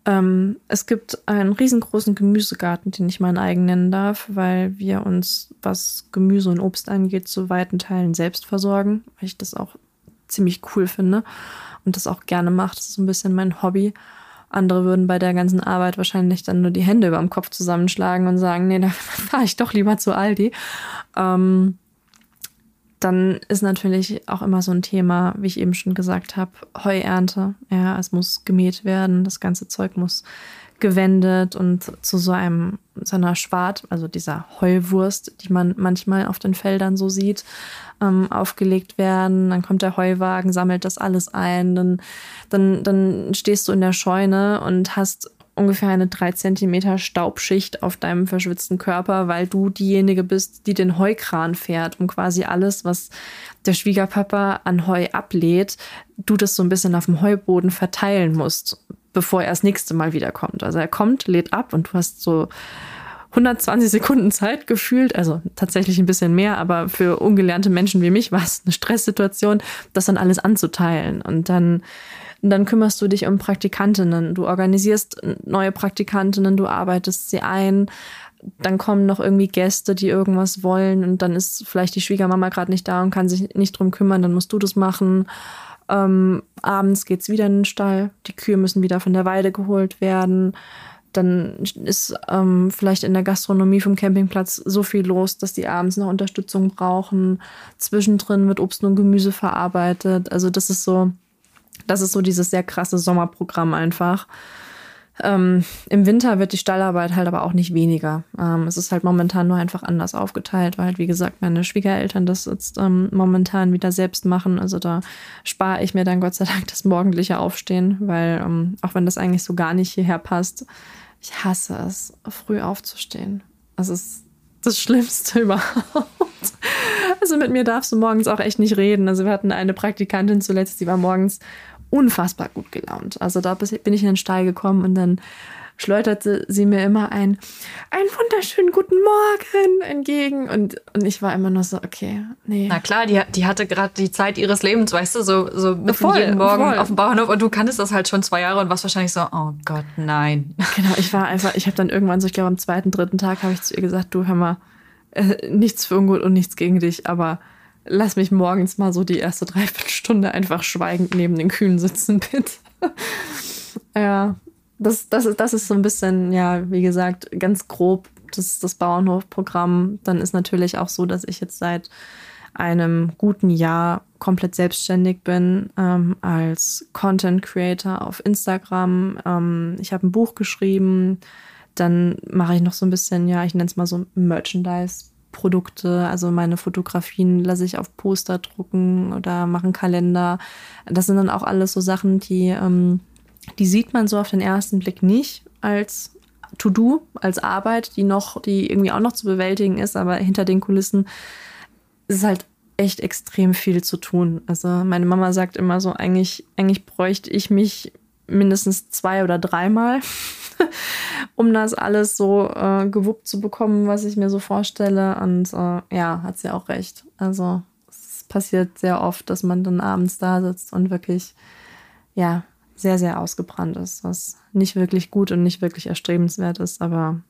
Ähm, es gibt einen riesengroßen Gemüsegarten, den ich meinen eigen nennen darf, weil wir uns, was Gemüse und Obst angeht, zu weiten Teilen selbst versorgen, weil ich das auch ziemlich cool finde und das auch gerne mache. Das ist so ein bisschen mein Hobby. Andere würden bei der ganzen Arbeit wahrscheinlich dann nur die Hände über dem Kopf zusammenschlagen und sagen, nee, da (laughs) fahre ich doch lieber zu Aldi. Ähm, dann ist natürlich auch immer so ein Thema, wie ich eben schon gesagt habe, Heuernte. Ja, es muss gemäht werden, das ganze Zeug muss gewendet und zu so einem so einer Schwart, also dieser Heuwurst, die man manchmal auf den Feldern so sieht, ähm, aufgelegt werden. Dann kommt der Heuwagen, sammelt das alles ein. Dann, dann, dann stehst du in der Scheune und hast ungefähr eine drei Zentimeter Staubschicht auf deinem verschwitzten Körper, weil du diejenige bist, die den Heukran fährt, um quasi alles, was der Schwiegerpapa an Heu ablädt, du das so ein bisschen auf dem Heuboden verteilen musst, bevor er das nächste Mal wiederkommt. Also er kommt, lädt ab und du hast so 120 Sekunden Zeit gefühlt, also tatsächlich ein bisschen mehr, aber für ungelernte Menschen wie mich war es eine Stresssituation, das dann alles anzuteilen. Und dann, dann kümmerst du dich um Praktikantinnen, du organisierst neue Praktikantinnen, du arbeitest sie ein. Dann kommen noch irgendwie Gäste, die irgendwas wollen und dann ist vielleicht die Schwiegermama gerade nicht da und kann sich nicht drum kümmern, dann musst du das machen. Ähm, abends geht's wieder in den Stall, die Kühe müssen wieder von der Weide geholt werden dann ist ähm, vielleicht in der Gastronomie vom Campingplatz so viel los, dass die abends noch Unterstützung brauchen. Zwischendrin wird Obst und Gemüse verarbeitet. Also das ist so, das ist so dieses sehr krasse Sommerprogramm einfach. Ähm, Im Winter wird die Stallarbeit halt aber auch nicht weniger. Ähm, es ist halt momentan nur einfach anders aufgeteilt, weil halt, wie gesagt, meine Schwiegereltern das jetzt ähm, momentan wieder selbst machen. Also da spare ich mir dann Gott sei Dank das morgendliche Aufstehen, weil ähm, auch wenn das eigentlich so gar nicht hierher passt, ich hasse es, früh aufzustehen. Das ist das Schlimmste (laughs) überhaupt. Also mit mir darfst du morgens auch echt nicht reden. Also wir hatten eine Praktikantin zuletzt, die war morgens unfassbar gut gelaunt. Also da bin ich in den Stall gekommen und dann schleuderte sie mir immer ein, einen wunderschönen guten Morgen entgegen. Und, und ich war immer nur so, okay, nee. Na klar, die, die hatte gerade die Zeit ihres Lebens, weißt du, so, so mitten voll, jeden Morgen voll. auf dem Bauernhof. Und du kanntest das halt schon zwei Jahre und warst wahrscheinlich so, oh Gott, nein. Genau, ich war einfach, ich habe dann irgendwann so, ich glaube am zweiten, dritten Tag habe ich zu ihr gesagt, du hör mal, äh, nichts für ungut und nichts gegen dich, aber lass mich morgens mal so die erste Dreiviertelstunde einfach schweigend neben den Kühen sitzen, (laughs) bitte. ja, das, das, ist, das ist so ein bisschen, ja, wie gesagt, ganz grob das, das Bauernhofprogramm. Dann ist natürlich auch so, dass ich jetzt seit einem guten Jahr komplett selbstständig bin ähm, als Content Creator auf Instagram. Ähm, ich habe ein Buch geschrieben. Dann mache ich noch so ein bisschen, ja, ich nenne es mal so Merchandise Produkte. Also meine Fotografien lasse ich auf Poster drucken oder mache einen Kalender. Das sind dann auch alles so Sachen, die, ähm, die sieht man so auf den ersten Blick nicht als To-Do, als Arbeit, die noch, die irgendwie auch noch zu bewältigen ist, aber hinter den Kulissen ist halt echt extrem viel zu tun. Also meine Mama sagt immer so, eigentlich, eigentlich bräuchte ich mich mindestens zwei oder dreimal, (laughs) um das alles so äh, gewuppt zu bekommen, was ich mir so vorstelle. Und äh, ja, hat sie auch recht. Also es passiert sehr oft, dass man dann abends da sitzt und wirklich, ja, sehr, sehr ausgebrannt ist, was nicht wirklich gut und nicht wirklich erstrebenswert ist, aber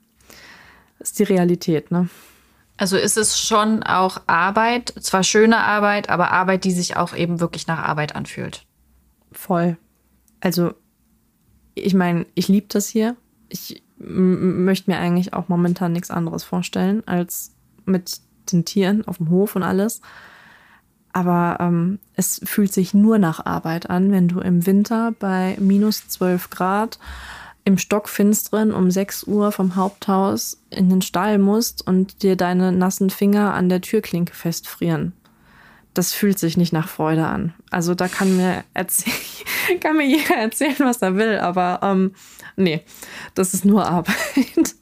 ist die Realität, ne? Also ist es schon auch Arbeit, zwar schöne Arbeit, aber Arbeit, die sich auch eben wirklich nach Arbeit anfühlt. Voll. Also ich meine, ich liebe das hier. Ich möchte mir eigentlich auch momentan nichts anderes vorstellen, als mit den Tieren auf dem Hof und alles. Aber ähm, es fühlt sich nur nach Arbeit an, wenn du im Winter bei minus 12 Grad im Stockfinsteren um 6 Uhr vom Haupthaus in den Stall musst und dir deine nassen Finger an der Türklinke festfrieren. Das fühlt sich nicht nach Freude an. Also da kann mir, (laughs) kann mir jeder erzählen, was er will, aber ähm, nee, das ist nur Arbeit.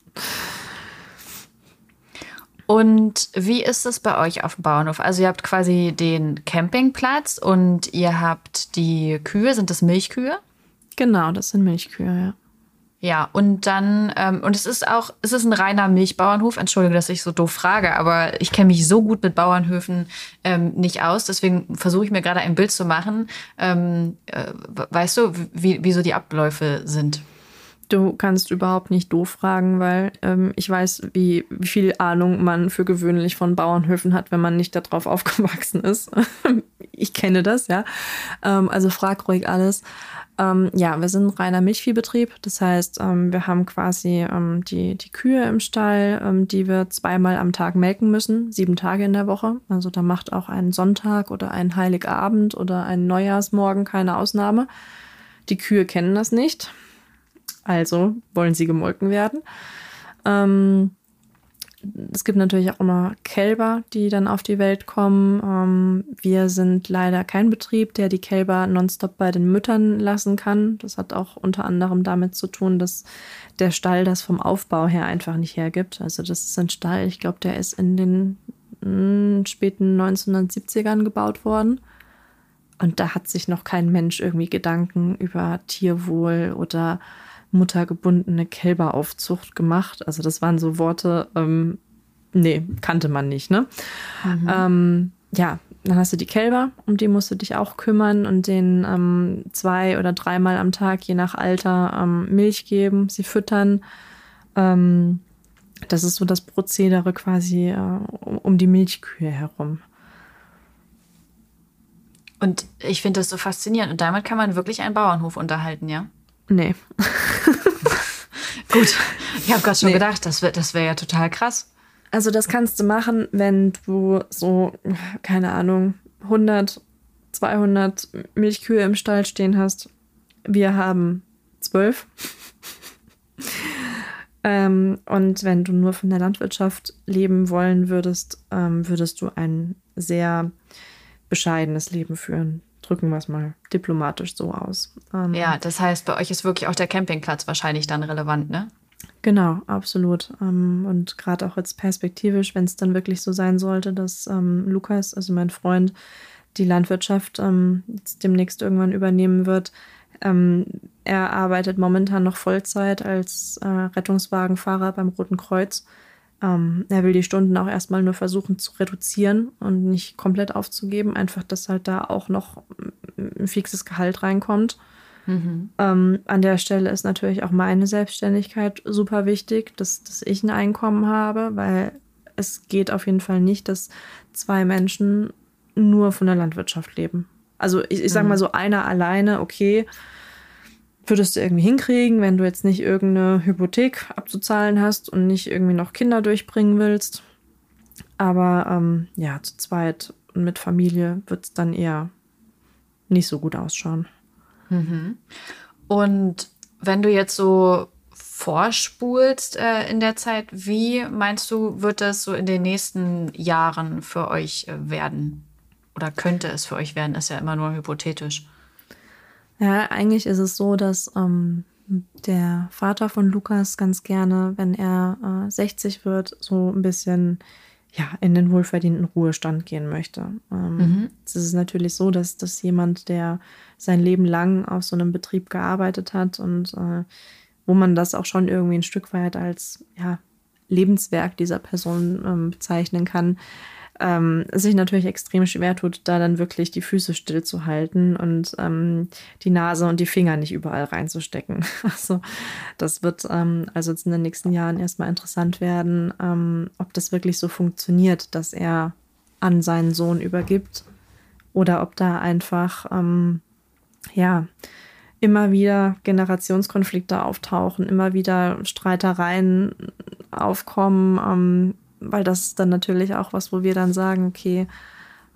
Und wie ist es bei euch auf dem Bauernhof? Also ihr habt quasi den Campingplatz und ihr habt die Kühe. Sind das Milchkühe? Genau, das sind Milchkühe, ja. Ja, und dann, ähm, und es ist auch, es ist ein reiner Milchbauernhof. Entschuldige, dass ich so doof frage, aber ich kenne mich so gut mit Bauernhöfen ähm, nicht aus. Deswegen versuche ich mir gerade ein Bild zu machen. Ähm, äh, weißt du, wie, wie so die Abläufe sind? Du kannst überhaupt nicht doof fragen, weil ähm, ich weiß, wie, wie viel Ahnung man für gewöhnlich von Bauernhöfen hat, wenn man nicht darauf (laughs) aufgewachsen ist. ich kenne das, ja. Ähm, also frag ruhig alles. Ähm, ja, wir sind ein reiner Milchviehbetrieb. Das heißt, ähm, wir haben quasi ähm, die, die Kühe im Stall, ähm, die wir zweimal am Tag melken müssen, sieben Tage in der Woche. Also da macht auch ein Sonntag oder ein Heiligabend oder ein Neujahrsmorgen keine Ausnahme. Die Kühe kennen das nicht. Also wollen sie gemolken werden. Es gibt natürlich auch immer Kälber, die dann auf die Welt kommen. Ähm, wir sind leider kein Betrieb, der die Kälber nonstop bei den Müttern lassen kann. Das hat auch unter anderem damit zu tun, dass der Stall das vom Aufbau her einfach nicht hergibt. Also das ist ein Stall, ich glaube, der ist in den mh, hm, späten 1970ern gebaut worden. Und da hat sich noch kein Mensch irgendwie Gedanken über Tierwohl oder muttergebundene Kälberaufzucht gemacht. Also das waren so Worte, ähm, nee, kannte man nicht, ne? Mhm. Ähm, ja, dann hast du die Kälber, um die musst du dich auch kümmern und denen ähm, zwei oder dreimal am Tag, je nach Alter, ähm, Milch geben, sie füttern. Ähm, das ist so das Prozedere quasi äh, um, um die Milchkühe herum. Und ich finde das so faszinierend. Und damit kann man wirklich einen Bauernhof unterhalten, ja? Nee. (laughs) Gut, ich habe gerade schon nee. gedacht, das wäre das wär ja total krass. Also das kannst du machen, wenn du so, keine Ahnung, 100, 200 Milchkühe im Stall stehen hast. Wir haben zwölf. (laughs) ähm, und wenn du nur von der Landwirtschaft leben wollen würdest, ähm, würdest du ein sehr bescheidenes Leben führen drücken wir es mal diplomatisch so aus. Ähm, ja, das heißt, bei euch ist wirklich auch der Campingplatz wahrscheinlich dann relevant, ne? Genau, absolut. Ähm, und gerade auch jetzt perspektivisch, wenn es dann wirklich so sein sollte, dass ähm, Lukas, also mein Freund, die Landwirtschaft ähm, demnächst irgendwann übernehmen wird. Ähm, er arbeitet momentan noch Vollzeit als äh, Rettungswagenfahrer beim Roten Kreuz ähm, er will die Stunden auch erstmal nur versuchen zu reduzieren und nicht komplett aufzugeben, einfach, dass halt da auch noch ein fixes Gehalt reinkommt. Mhm. Ähm, an der Stelle ist natürlich auch meine Selbstständigkeit super wichtig, dass, dass ich ein Einkommen habe, weil es geht auf jeden Fall nicht, dass zwei Menschen nur von der Landwirtschaft leben. Also ich, ich sag mhm. mal so einer alleine, okay, würdest du irgendwie hinkriegen, wenn du jetzt nicht irgendeine Hypothek abzuzahlen hast und nicht irgendwie noch Kinder durchbringen willst. Aber ähm, ja, zu zweit und mit Familie wird es dann eher nicht so gut ausschauen. Mhm. Und wenn du jetzt so vorspulst äh, in der Zeit, wie meinst du, wird das so in den nächsten Jahren für euch äh, werden? Oder könnte es für euch werden? Ist ja immer nur hypothetisch. Ja, eigentlich ist es so, dass ähm, der Vater von Lukas ganz gerne, wenn er äh, 60 wird, so ein bisschen ja, in den wohlverdienten Ruhestand gehen möchte. Ähm, mhm. Es ist natürlich so, dass, dass jemand, der sein Leben lang auf so einem Betrieb gearbeitet hat und äh, wo man das auch schon irgendwie ein Stück weit als ja, Lebenswerk dieser Person ähm, bezeichnen kann, ähm, sich natürlich extrem schwer tut, da dann wirklich die Füße stillzuhalten und ähm, die Nase und die Finger nicht überall reinzustecken. (laughs) Also das wird ähm, also jetzt in den nächsten Jahren erstmal interessant werden, ähm, ob das wirklich so funktioniert, dass er an seinen Sohn übergibt oder ob da einfach ähm, ja immer wieder Generationskonflikte auftauchen, immer wieder Streitereien aufkommen ähm, weil das ist dann natürlich auch was, wo wir dann sagen, okay,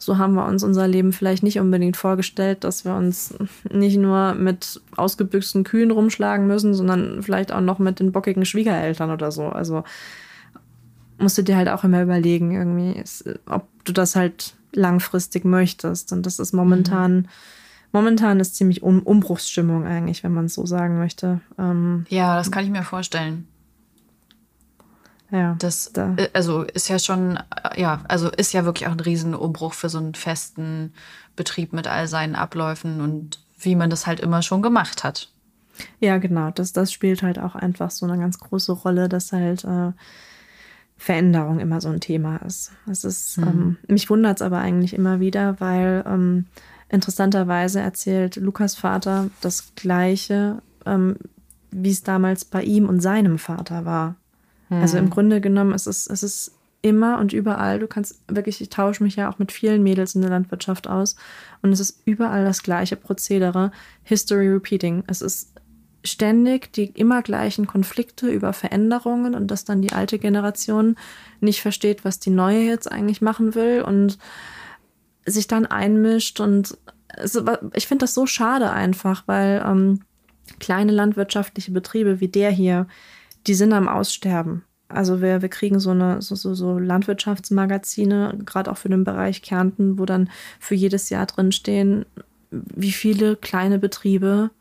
so haben wir uns unser Leben vielleicht nicht unbedingt vorgestellt, dass wir uns nicht nur mit ausgebüxten Kühen rumschlagen müssen, sondern vielleicht auch noch mit den bockigen Schwiegereltern oder so. Also musst du dir halt auch immer überlegen, irgendwie, ob du das halt langfristig möchtest. Und das ist momentan, mhm. momentan ist ziemlich um Umbruchsstimmung eigentlich, wenn man es so sagen möchte. Ähm, ja, das kann ich mir vorstellen. Ja. Das da. Äh, also ist ja schon, äh, ja, also ist ja wirklich auch ein Riesenumbruch für so einen festen Betrieb mit all seinen Abläufen und wie man das halt immer schon gemacht hat. Ja, genau. Das, das spielt halt auch einfach so eine ganz große Rolle, dass halt äh, Veränderung immer so ein Thema ist. Es ist, mhm. ähm, mich wundert es aber eigentlich immer wieder, weil ähm, interessanterweise erzählt Lukas Vater das Gleiche, ähm, wie es damals bei ihm und seinem Vater war. Also im hm. Grunde genommen ist es, es ist immer und überall, du kannst wirklich, ich tausche mich ja auch mit vielen Mädels in der Landwirtschaft aus und es ist überall das gleiche Prozedere, History Repeating. Es ist ständig die immer gleichen Konflikte über Veränderungen und dass dann die alte Generation nicht versteht, was die neue jetzt eigentlich machen will und sich dann einmischt und ich finde das so schade einfach, weil ähm, kleine landwirtschaftliche Betriebe wie der hier, die sind am Aussterben. Also wir, wir kriegen so eine so, so, so Landwirtschaftsmagazine, gerade auch für den Bereich Kärnten, wo dann für jedes Jahr drinstehen, wie viele kleine Betriebe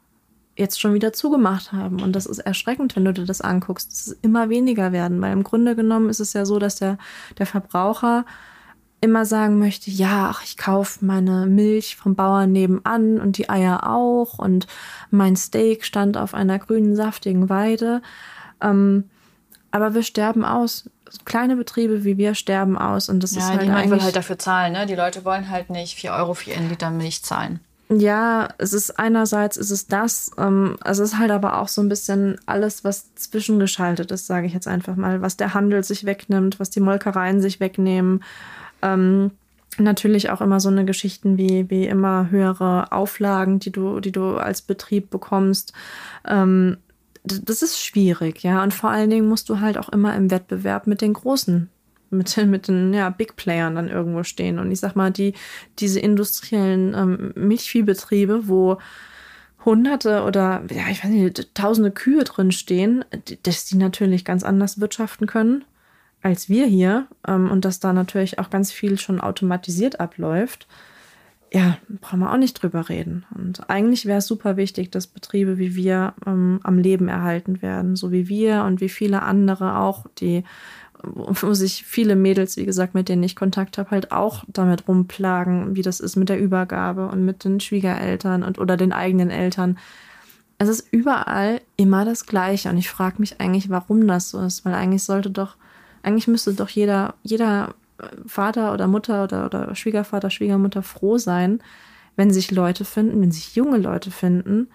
jetzt schon wieder zugemacht haben. Und das ist erschreckend, wenn du dir das anguckst, es immer weniger werden. Weil im Grunde genommen ist es ja so, dass der, der Verbraucher immer sagen möchte, ja, ach, ich kaufe meine Milch vom Bauern nebenan und die Eier auch und mein Steak stand auf einer grünen, saftigen Weide. Ähm, aber wir sterben aus. Kleine Betriebe wie wir sterben aus. Und das ja, ist halt niemand will halt dafür zahlen. Ne? Die Leute wollen halt nicht 4 Euro für ihren Liter Milch zahlen. Ja, es ist einerseits ist es das, ähm, es ist halt aber auch so ein bisschen alles, was zwischengeschaltet ist, sage ich jetzt einfach mal, was der Handel sich wegnimmt, was die Molkereien sich wegnehmen. Ähm, natürlich auch immer so eine Geschichten wie, wie immer höhere Auflagen, die du, die du als Betrieb bekommst. Ähm, das ist schwierig, ja. Und vor allen Dingen musst du halt auch immer im Wettbewerb mit den Großen, mit, mit den ja, Big Playern dann irgendwo stehen. Und ich sag mal, die, diese industriellen ähm, Milchviehbetriebe, wo Hunderte oder ja, ich weiß nicht, tausende Kühe drin stehen, dass die natürlich ganz anders wirtschaften können als wir hier ähm, und dass da natürlich auch ganz viel schon automatisiert abläuft ja, brauchen wir auch nicht drüber reden. Und eigentlich wäre es super wichtig, dass Betriebe wie wir ähm, am Leben erhalten werden, so wie wir und wie viele andere auch, die, wo sich viele Mädels, wie gesagt, mit denen ich Kontakt habe, halt auch damit rumplagen, wie das ist mit der Übergabe und mit den Schwiegereltern und oder den eigenen Eltern. Es ist überall immer das Gleiche. Und ich frage mich eigentlich, warum das so ist, weil eigentlich sollte doch, eigentlich müsste doch jeder, jeder Vater oder Mutter oder, oder Schwiegervater, Schwiegermutter froh sein, wenn sich Leute finden, wenn sich junge Leute finden,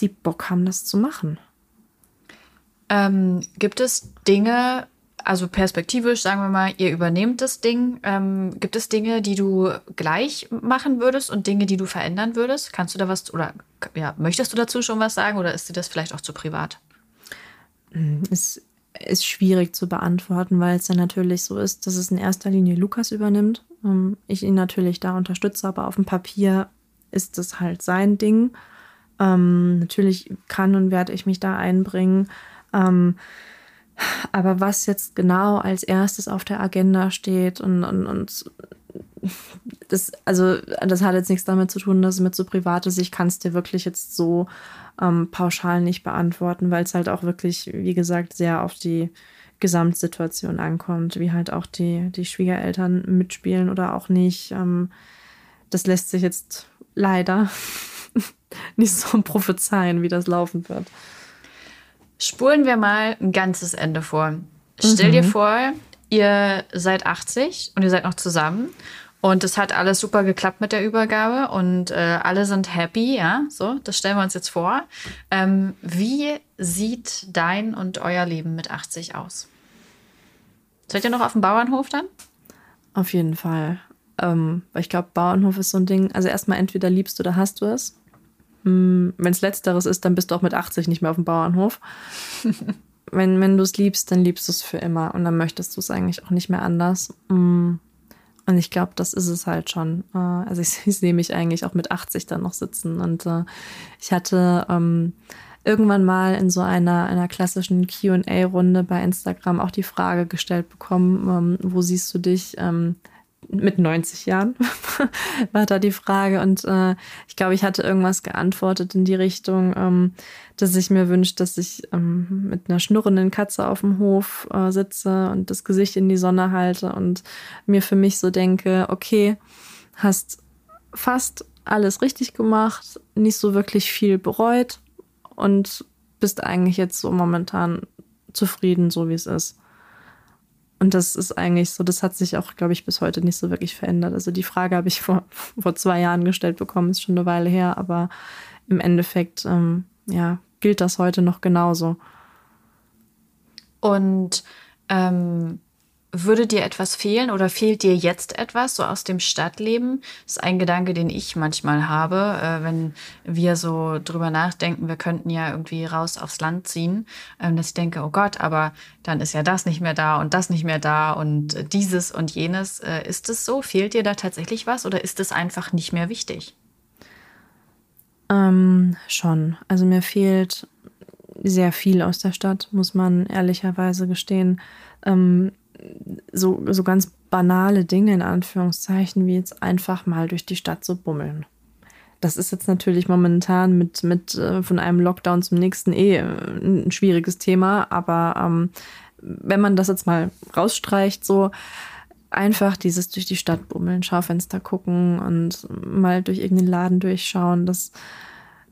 die Bock haben, das zu machen. Ähm, gibt es Dinge, also perspektivisch, sagen wir mal, ihr übernehmt das Ding. Ähm, gibt es Dinge, die du gleich machen würdest und Dinge, die du verändern würdest? Kannst du da was oder ja, möchtest du dazu schon was sagen oder ist dir das vielleicht auch zu privat? Es ist schwierig zu beantworten, weil es ja natürlich so ist, dass es in erster Linie Lukas übernimmt. Ähm, ich ihn natürlich da unterstütze, aber auf dem Papier ist das halt sein Ding. Ähm, natürlich kann und werde ich mich da einbringen, Ähm, aber was jetzt genau als erstes auf der Agenda steht und, und, und das, also das hat jetzt nichts damit zu tun, dass es mit so privat ist. Ich kann es dir wirklich jetzt so ähm, pauschal nicht beantworten, weil es halt auch wirklich, wie gesagt, sehr auf die Gesamtsituation ankommt, wie halt auch die, die Schwiegereltern mitspielen oder auch nicht. Ähm, das lässt sich jetzt leider (laughs) nicht so prophezeien, wie das laufen wird. Spulen wir mal ein ganzes Ende vor. Stell mhm. dir vor, ihr seid 80 und ihr seid noch zusammen und es hat alles super geklappt mit der Übergabe und äh, alle sind happy, ja, so, das stellen wir uns jetzt vor. Ähm, wie sieht dein und euer Leben mit 80 aus? Seid ihr noch auf dem Bauernhof dann? Auf jeden Fall. Ähm, weil ich glaube, Bauernhof ist so ein Ding, also erstmal entweder liebst du oder hast du es. Hm, wenn es letzteres ist, dann bist du auch mit 80 nicht mehr auf dem Bauernhof. (laughs) wenn wenn du es liebst, dann liebst du es für immer und dann möchtest du es eigentlich auch nicht mehr anders. Hm. Und ich glaube, das ist es halt schon. Äh, also ich, (laughs) ich sehe mich eigentlich auch mit 80 dann noch sitzen. Und äh, ich hatte ähm, irgendwann mal in so einer, einer klassischen QA-Runde bei Instagram auch die Frage gestellt bekommen, ähm, wo siehst du dich ähm, mit 90 Jahren, (laughs) war da die Frage. Und äh, ich glaube, ich hatte irgendwas geantwortet in die Richtung, ähm, dass ich mir wünsche, dass ich ähm, mit einer schnurrenden Katze auf dem Hof äh, sitze und das Gesicht in die Sonne halte und mir für mich so denke, okay, hast fast alles richtig gemacht, nicht so wirklich viel bereut und bist eigentlich jetzt so momentan zufrieden, so wie es ist. Und das ist eigentlich so, das hat sich auch, glaube ich, bis heute nicht so wirklich verändert. Also die Frage habe ich vor, (laughs) vor zwei Jahren gestellt bekommen, ist schon eine Weile her, aber im Endeffekt, ähm, ja, gilt das heute noch genauso. Und ähm, würde dir etwas fehlen oder fehlt dir jetzt etwas so aus dem Stadtleben? Das ist ein Gedanke, den ich manchmal habe, äh, wenn wir so drüber nachdenken, wir könnten ja irgendwie raus aufs Land ziehen, ähm, dass ich denke, oh Gott, aber dann ist ja das nicht mehr da und das nicht mehr da und dieses und jenes. Äh, ist es so? Fehlt dir da tatsächlich was oder ist es einfach nicht mehr wichtig? Ähm, schon. Also mir fehlt sehr viel aus der Stadt, muss man ehrlicherweise gestehen. Ähm, so, so ganz banale Dinge in Anführungszeichen, wie jetzt einfach mal durch die Stadt zu bummeln. Das ist jetzt natürlich momentan mit, mit äh, von einem Lockdown zum nächsten eh äh, ein schwieriges Thema, aber ähm, wenn man das jetzt mal rausstreicht, so einfach dieses durch die Stadt bummeln, Schaufenster gucken und mal durch irgendeinen Laden durchschauen, das,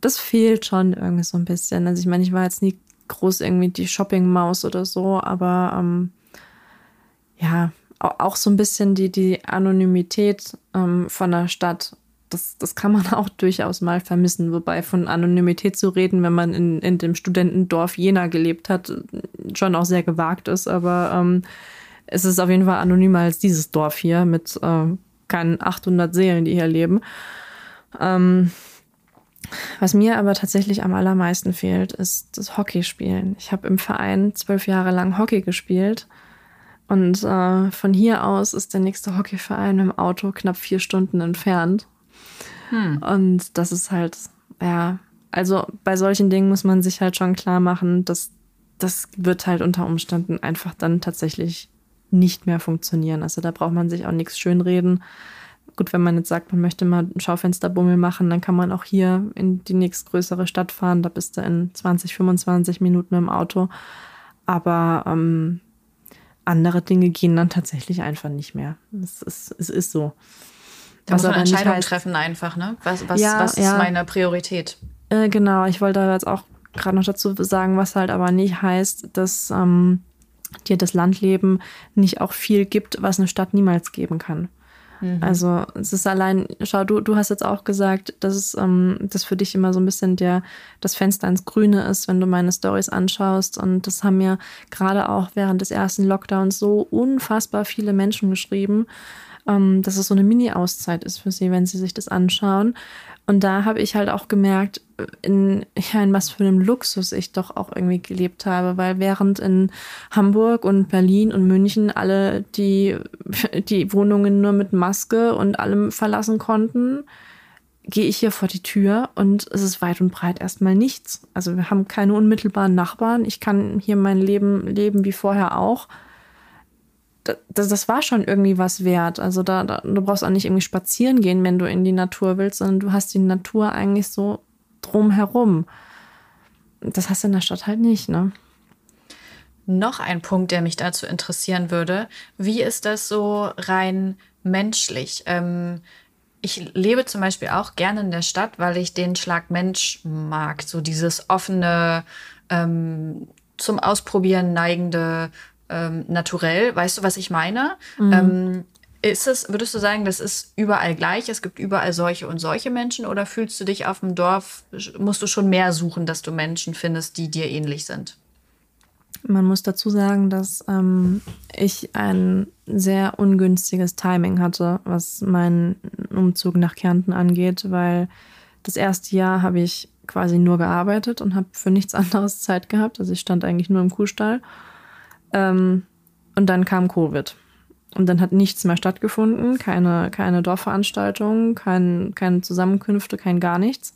das fehlt schon irgendwie so ein bisschen. Also ich meine, ich war jetzt nie groß irgendwie die Shopping-Maus oder so, aber ähm, ja, auch so ein bisschen die, die Anonymität ähm, von der Stadt. Das, das kann man (laughs) auch durchaus mal vermissen. Wobei von Anonymität zu reden, wenn man in, in dem Studentendorf Jena gelebt hat, schon auch sehr gewagt ist. Aber ähm, es ist auf jeden Fall anonymer als dieses Dorf hier mit äh, keinen 800 Seelen, die hier leben. Ähm, was mir aber tatsächlich am allermeisten fehlt, ist das Hockeyspielen. Ich habe im Verein zwölf Jahre lang Hockey gespielt und äh, von hier aus ist der nächste Hockeyverein im Auto knapp vier Stunden entfernt. Hm. Und das ist halt, ja, also bei solchen Dingen muss man sich halt schon klar machen, dass das wird halt unter Umständen einfach dann tatsächlich nicht mehr funktionieren. Also da braucht man sich auch nichts schönreden. Gut, wenn man jetzt sagt, man möchte mal einen Schaufensterbummel machen, dann kann man auch hier in die nächstgrößere Stadt fahren. Da bist du in 20, 25 Minuten im Auto. Aber ähm, andere Dinge gehen dann tatsächlich einfach nicht mehr. Es ist, es ist so. Da was muss man Entscheidungen heißt, treffen einfach, ne? Was, was, ja, was ist ja. meine Priorität? Äh, genau, ich wollte jetzt auch gerade noch dazu sagen, was halt aber nicht heißt, dass ähm, dir das Landleben nicht auch viel gibt, was eine Stadt niemals geben kann. Mhm. Also es ist allein, schau, du, du hast jetzt auch gesagt, dass es ähm, das für dich immer so ein bisschen der, das Fenster ins Grüne ist, wenn du meine Stories anschaust. Und das haben mir gerade auch während des ersten Lockdowns so unfassbar viele Menschen geschrieben, ähm, dass es so eine Mini-Auszeit ist für sie, wenn sie sich das anschauen. Und da habe ich halt auch gemerkt, in, in was für einem Luxus ich doch auch irgendwie gelebt habe, weil während in Hamburg und Berlin und München alle die, (laughs) die Wohnungen nur mit Maske und allem verlassen konnten, gehe ich hier vor die Tür und es ist weit und breit erstmal nichts. Also wir haben keine unmittelbaren Nachbarn. Ich kann hier mein Leben leben wie vorher auch. Das, das war schon irgendwie was wert. Also da, da, du brauchst auch nicht irgendwie spazieren gehen, wenn du in die Natur willst, sondern du hast die Natur eigentlich so drumherum. Das hast du in der Stadt halt nicht, ne? Noch ein Punkt, der mich dazu interessieren würde. Wie ist das so rein menschlich? Ähm, ich lebe zum Beispiel auch gerne in der Stadt, weil ich den Schlag Mensch mag. So dieses offene, ähm, zum Ausprobieren neigende ähm, Naturell. Weißt du, was ich meine? Mhm. Ähm, ist es, würdest du sagen, das ist überall gleich? Es gibt überall solche und solche Menschen? Oder fühlst du dich auf dem Dorf, musst du schon mehr suchen, dass du Menschen findest, die dir ähnlich sind? Man muss dazu sagen, dass ähm, ich ein sehr ungünstiges Timing hatte, was meinen Umzug nach Kärnten angeht, weil das erste Jahr habe ich quasi nur gearbeitet und habe für nichts (laughs) anderes Zeit gehabt. Also ich stand eigentlich nur im Kuhstall. Ähm, und dann kam Covid. Und dann hat nichts mehr stattgefunden, keine, keine Dorfveranstaltungen, kein, keine Zusammenkünfte, kein gar nichts.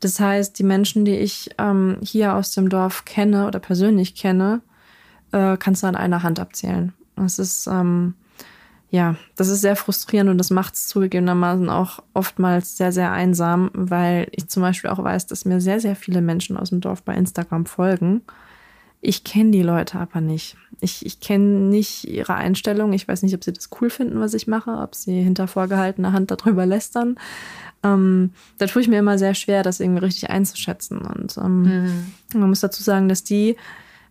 Das heißt, die Menschen, die ich ähm, hier aus dem Dorf kenne oder persönlich kenne, äh, kannst du an einer Hand abzählen. Das ist, ähm, ja, das ist sehr frustrierend und das macht es zugegebenermaßen auch oftmals sehr, sehr einsam, weil ich zum Beispiel auch weiß, dass mir sehr, sehr viele Menschen aus dem Dorf bei Instagram folgen. Ich kenne die Leute aber nicht. Ich, ich kenne nicht ihre Einstellung. Ich weiß nicht, ob sie das cool finden, was ich mache, ob sie hinter vorgehaltener Hand darüber lästern. Ähm, da tue ich mir immer sehr schwer, das irgendwie richtig einzuschätzen. Und ähm, mhm. man muss dazu sagen, dass die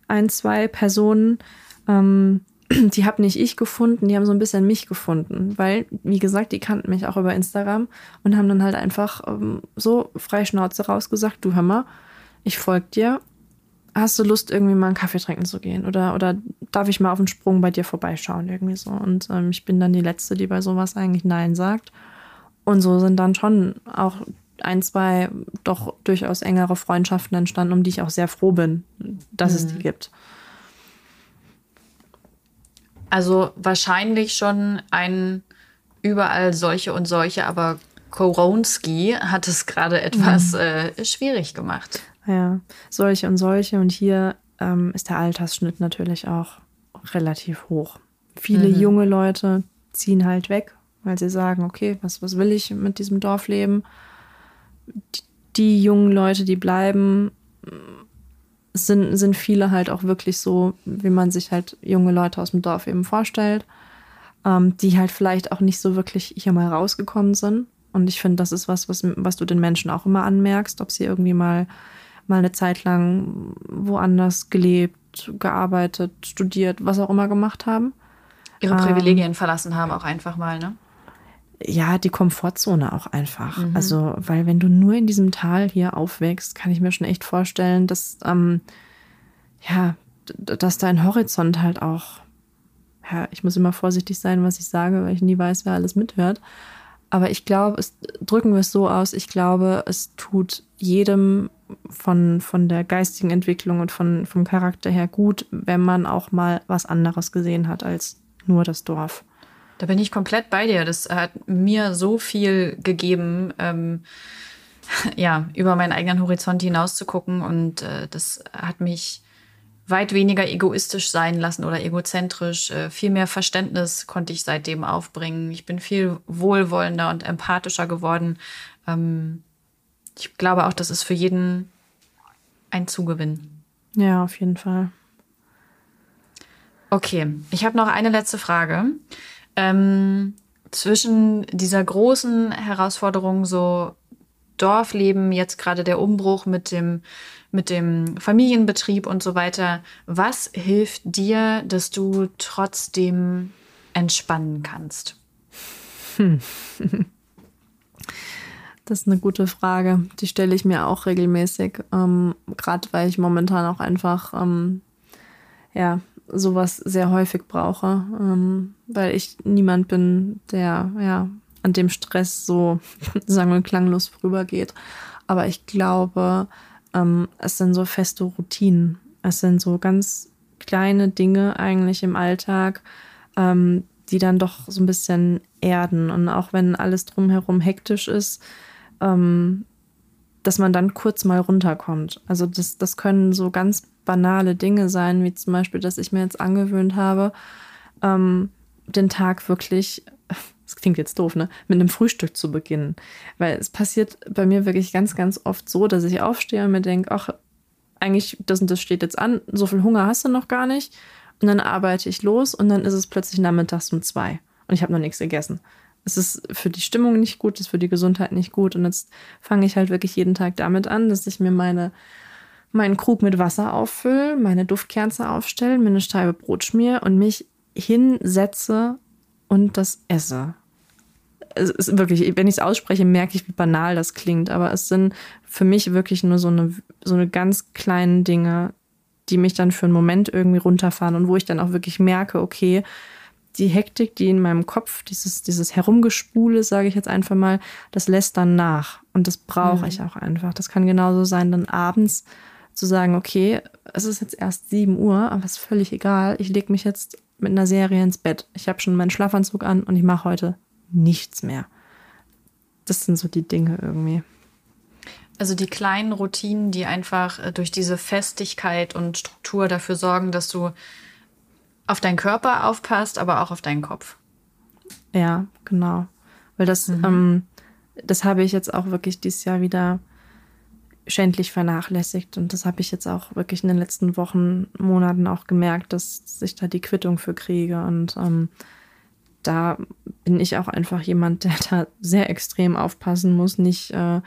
ein, zwei Personen, ähm, (clears throat) die habe nicht ich gefunden, die haben so ein bisschen mich gefunden, weil, wie gesagt, die kannten mich auch über Instagram und haben dann halt einfach ähm, so frei Schnauze rausgesagt, du hör mal, ich folge dir, hast du Lust, irgendwie mal einen Kaffee trinken zu gehen? Oder, oder darf ich mal auf den Sprung bei dir vorbeischauen? Irgendwie so. Und ähm, ich bin dann die Letzte, die bei sowas eigentlich Nein sagt. Und so sind dann schon auch ein, zwei doch durchaus engere Freundschaften entstanden, um die ich auch sehr froh bin, dass mhm. es die mhm. gibt. Also wahrscheinlich schon ein überall solche und solche, aber Koronski hat es gerade etwas mhm. äh, schwierig gemacht. Ja, solche und solche. Und hier ähm, ist der Altersschnitt natürlich auch relativ hoch. Viele mhm. junge Leute ziehen halt weg weil sie sagen, okay, was, was will ich mit diesem Dorfleben? Die, die jungen Leute, die bleiben, sind, sind viele halt auch wirklich so, wie man sich halt junge Leute aus dem Dorf eben vorstellt, ähm, die halt vielleicht auch nicht so wirklich hier mal rausgekommen sind. Und ich finde, das ist was, was, was du den Menschen auch immer anmerkst, ob sie irgendwie mal, mal eine Zeit lang woanders gelebt, gearbeitet, studiert, was auch immer gemacht haben. Ihre Privilegien ähm, verlassen haben, auch einfach mal, ne? ja, die Komfortzone auch einfach. Mhm. Also, weil wenn du nur in diesem Tal hier aufwächst, kann ich mir schon echt vorstellen, dass, ähm, ja, dass dein Horizont halt auch, ja, ich muss immer vorsichtig sein, was ich sage, weil ich nie weiß, wer alles mithört. Aber ich glaube, es drücken wir es so aus, ich glaube, es tut jedem von, von der geistigen Entwicklung und von, vom Charakter her gut, wenn man auch mal was anderes gesehen hat als nur das Dorf. Da bin ich komplett bei dir. Das hat mir so viel gegeben, ähm, (laughs) ja, über meinen eigenen Horizont hinaus zu gucken. Und äh, das hat mich weit weniger egoistisch sein lassen oder egozentrisch. Äh, viel mehr Verständnis konnte ich seitdem aufbringen. Ich bin viel wohlwollender und empathischer geworden. Ähm, ich glaube auch, das ist für jeden ein Zugewinn. Ja, auf jeden Fall. Okay, ich habe noch eine letzte Frage ähm, zwischen dieser großen Herausforderung, so Dorfleben, jetzt gerade der Umbruch mit dem, mit dem Familienbetrieb und so weiter, was hilft dir, dass du trotzdem entspannen kannst? Hm. (laughs) Das ist eine gute Frage. Die stelle ich mir auch regelmäßig, ähm, gerade weil ich momentan auch einfach ähm, ja, sowas sehr häufig brauche, ähm, weil ich niemand bin, der ja an dem Stress so, (laughs) sagen wir, klanglos vorübergeht. Aber ich glaube, ähm, es sind so feste Routinen. Es sind so ganz kleine Dinge eigentlich im Alltag, ähm, die dann doch so ein bisschen erden. Und auch wenn alles drumherum hektisch ist, ähm, dass man dann kurz mal runterkommt. Also das, das können so ganz banale Dinge sein, wie zum Beispiel, dass ich mir jetzt angewöhnt habe, ähm, den Tag wirklich, das klingt jetzt doof, ne, mit einem Frühstück zu beginnen. Weil es passiert bei mir wirklich ganz, ganz oft so, dass ich aufstehe und mir denke, ach, eigentlich das und das steht jetzt an, so viel Hunger hast du noch gar nicht. Und dann arbeite ich los und dann ist es plötzlich nachmittags um zwei und ich habe noch nichts gegessen. Es ist für die Stimmung nicht gut, es ist für die Gesundheit nicht gut. Und jetzt fange ich halt wirklich jeden Tag damit an, dass ich mir meine, meinen Krug mit Wasser auffülle, meine Duftkerze aufstelle, mir eine Scheibe Brot schmier und mich hinsetze und das esse. Es ist wirklich, wenn ich es ausspreche, merke ich, wie banal das klingt. Aber es sind für mich wirklich nur so eine, so eine ganz kleinen Dinge, die mich dann für einen Moment irgendwie runterfahren und wo ich dann auch wirklich merke, okay, die Hektik, die in meinem Kopf, dieses, dieses Herumgespule, sage ich jetzt einfach mal, das lässt dann nach. Und das brauche mhm. ich auch einfach. Das kann genauso sein, dann abends zu sagen, okay, es ist jetzt erst 7 Uhr, aber es ist völlig egal. Ich lege mich jetzt mit einer Serie ins Bett. Ich habe schon meinen Schlafanzug an und ich mache heute nichts mehr. Das sind so die Dinge irgendwie. Also die kleinen Routinen, die einfach äh, durch diese Festigkeit und Struktur dafür sorgen, dass du auf deinen Körper aufpasst, aber auch auf deinen Kopf. Ja, genau. Weil das, mhm. ähm, das habe ich jetzt auch wirklich dieses Jahr wieder schändlich vernachlässigt. Und das habe ich jetzt auch wirklich in den letzten Wochen, Monaten auch gemerkt, dass ich da die Quittung für kriege. Und ähm, da bin ich auch einfach jemand, der (laughs) da sehr extrem aufpassen muss, nicht äh,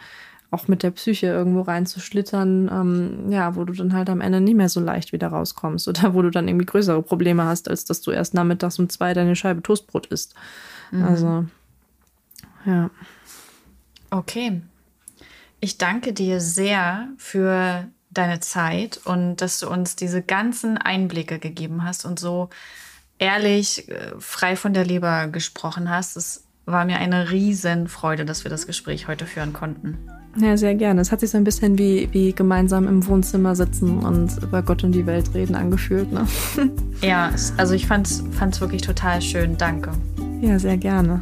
auch mit der Psyche irgendwo reinzuschlittern, ähm, ja, wo du dann halt am Ende nicht mehr so leicht wieder rauskommst oder wo du dann irgendwie größere Probleme hast, als dass du erst nachmittags um zwei deine Scheibe Toastbrot isst. Mhm. Also, ja. Okay. Ich danke dir sehr für deine Zeit und dass du uns diese ganzen Einblicke gegeben hast und so ehrlich, äh, frei von der Leber gesprochen hast. Es war mir eine Riesenfreude, dass wir das Gespräch heute führen konnten. Ja, sehr gerne. Es hat sich so ein bisschen wie, wie gemeinsam im Wohnzimmer sitzen und über Gott und die Welt reden angefühlt. Ne? (laughs) Ja, also ich fand es wirklich total schön. Danke. Ja, sehr gerne.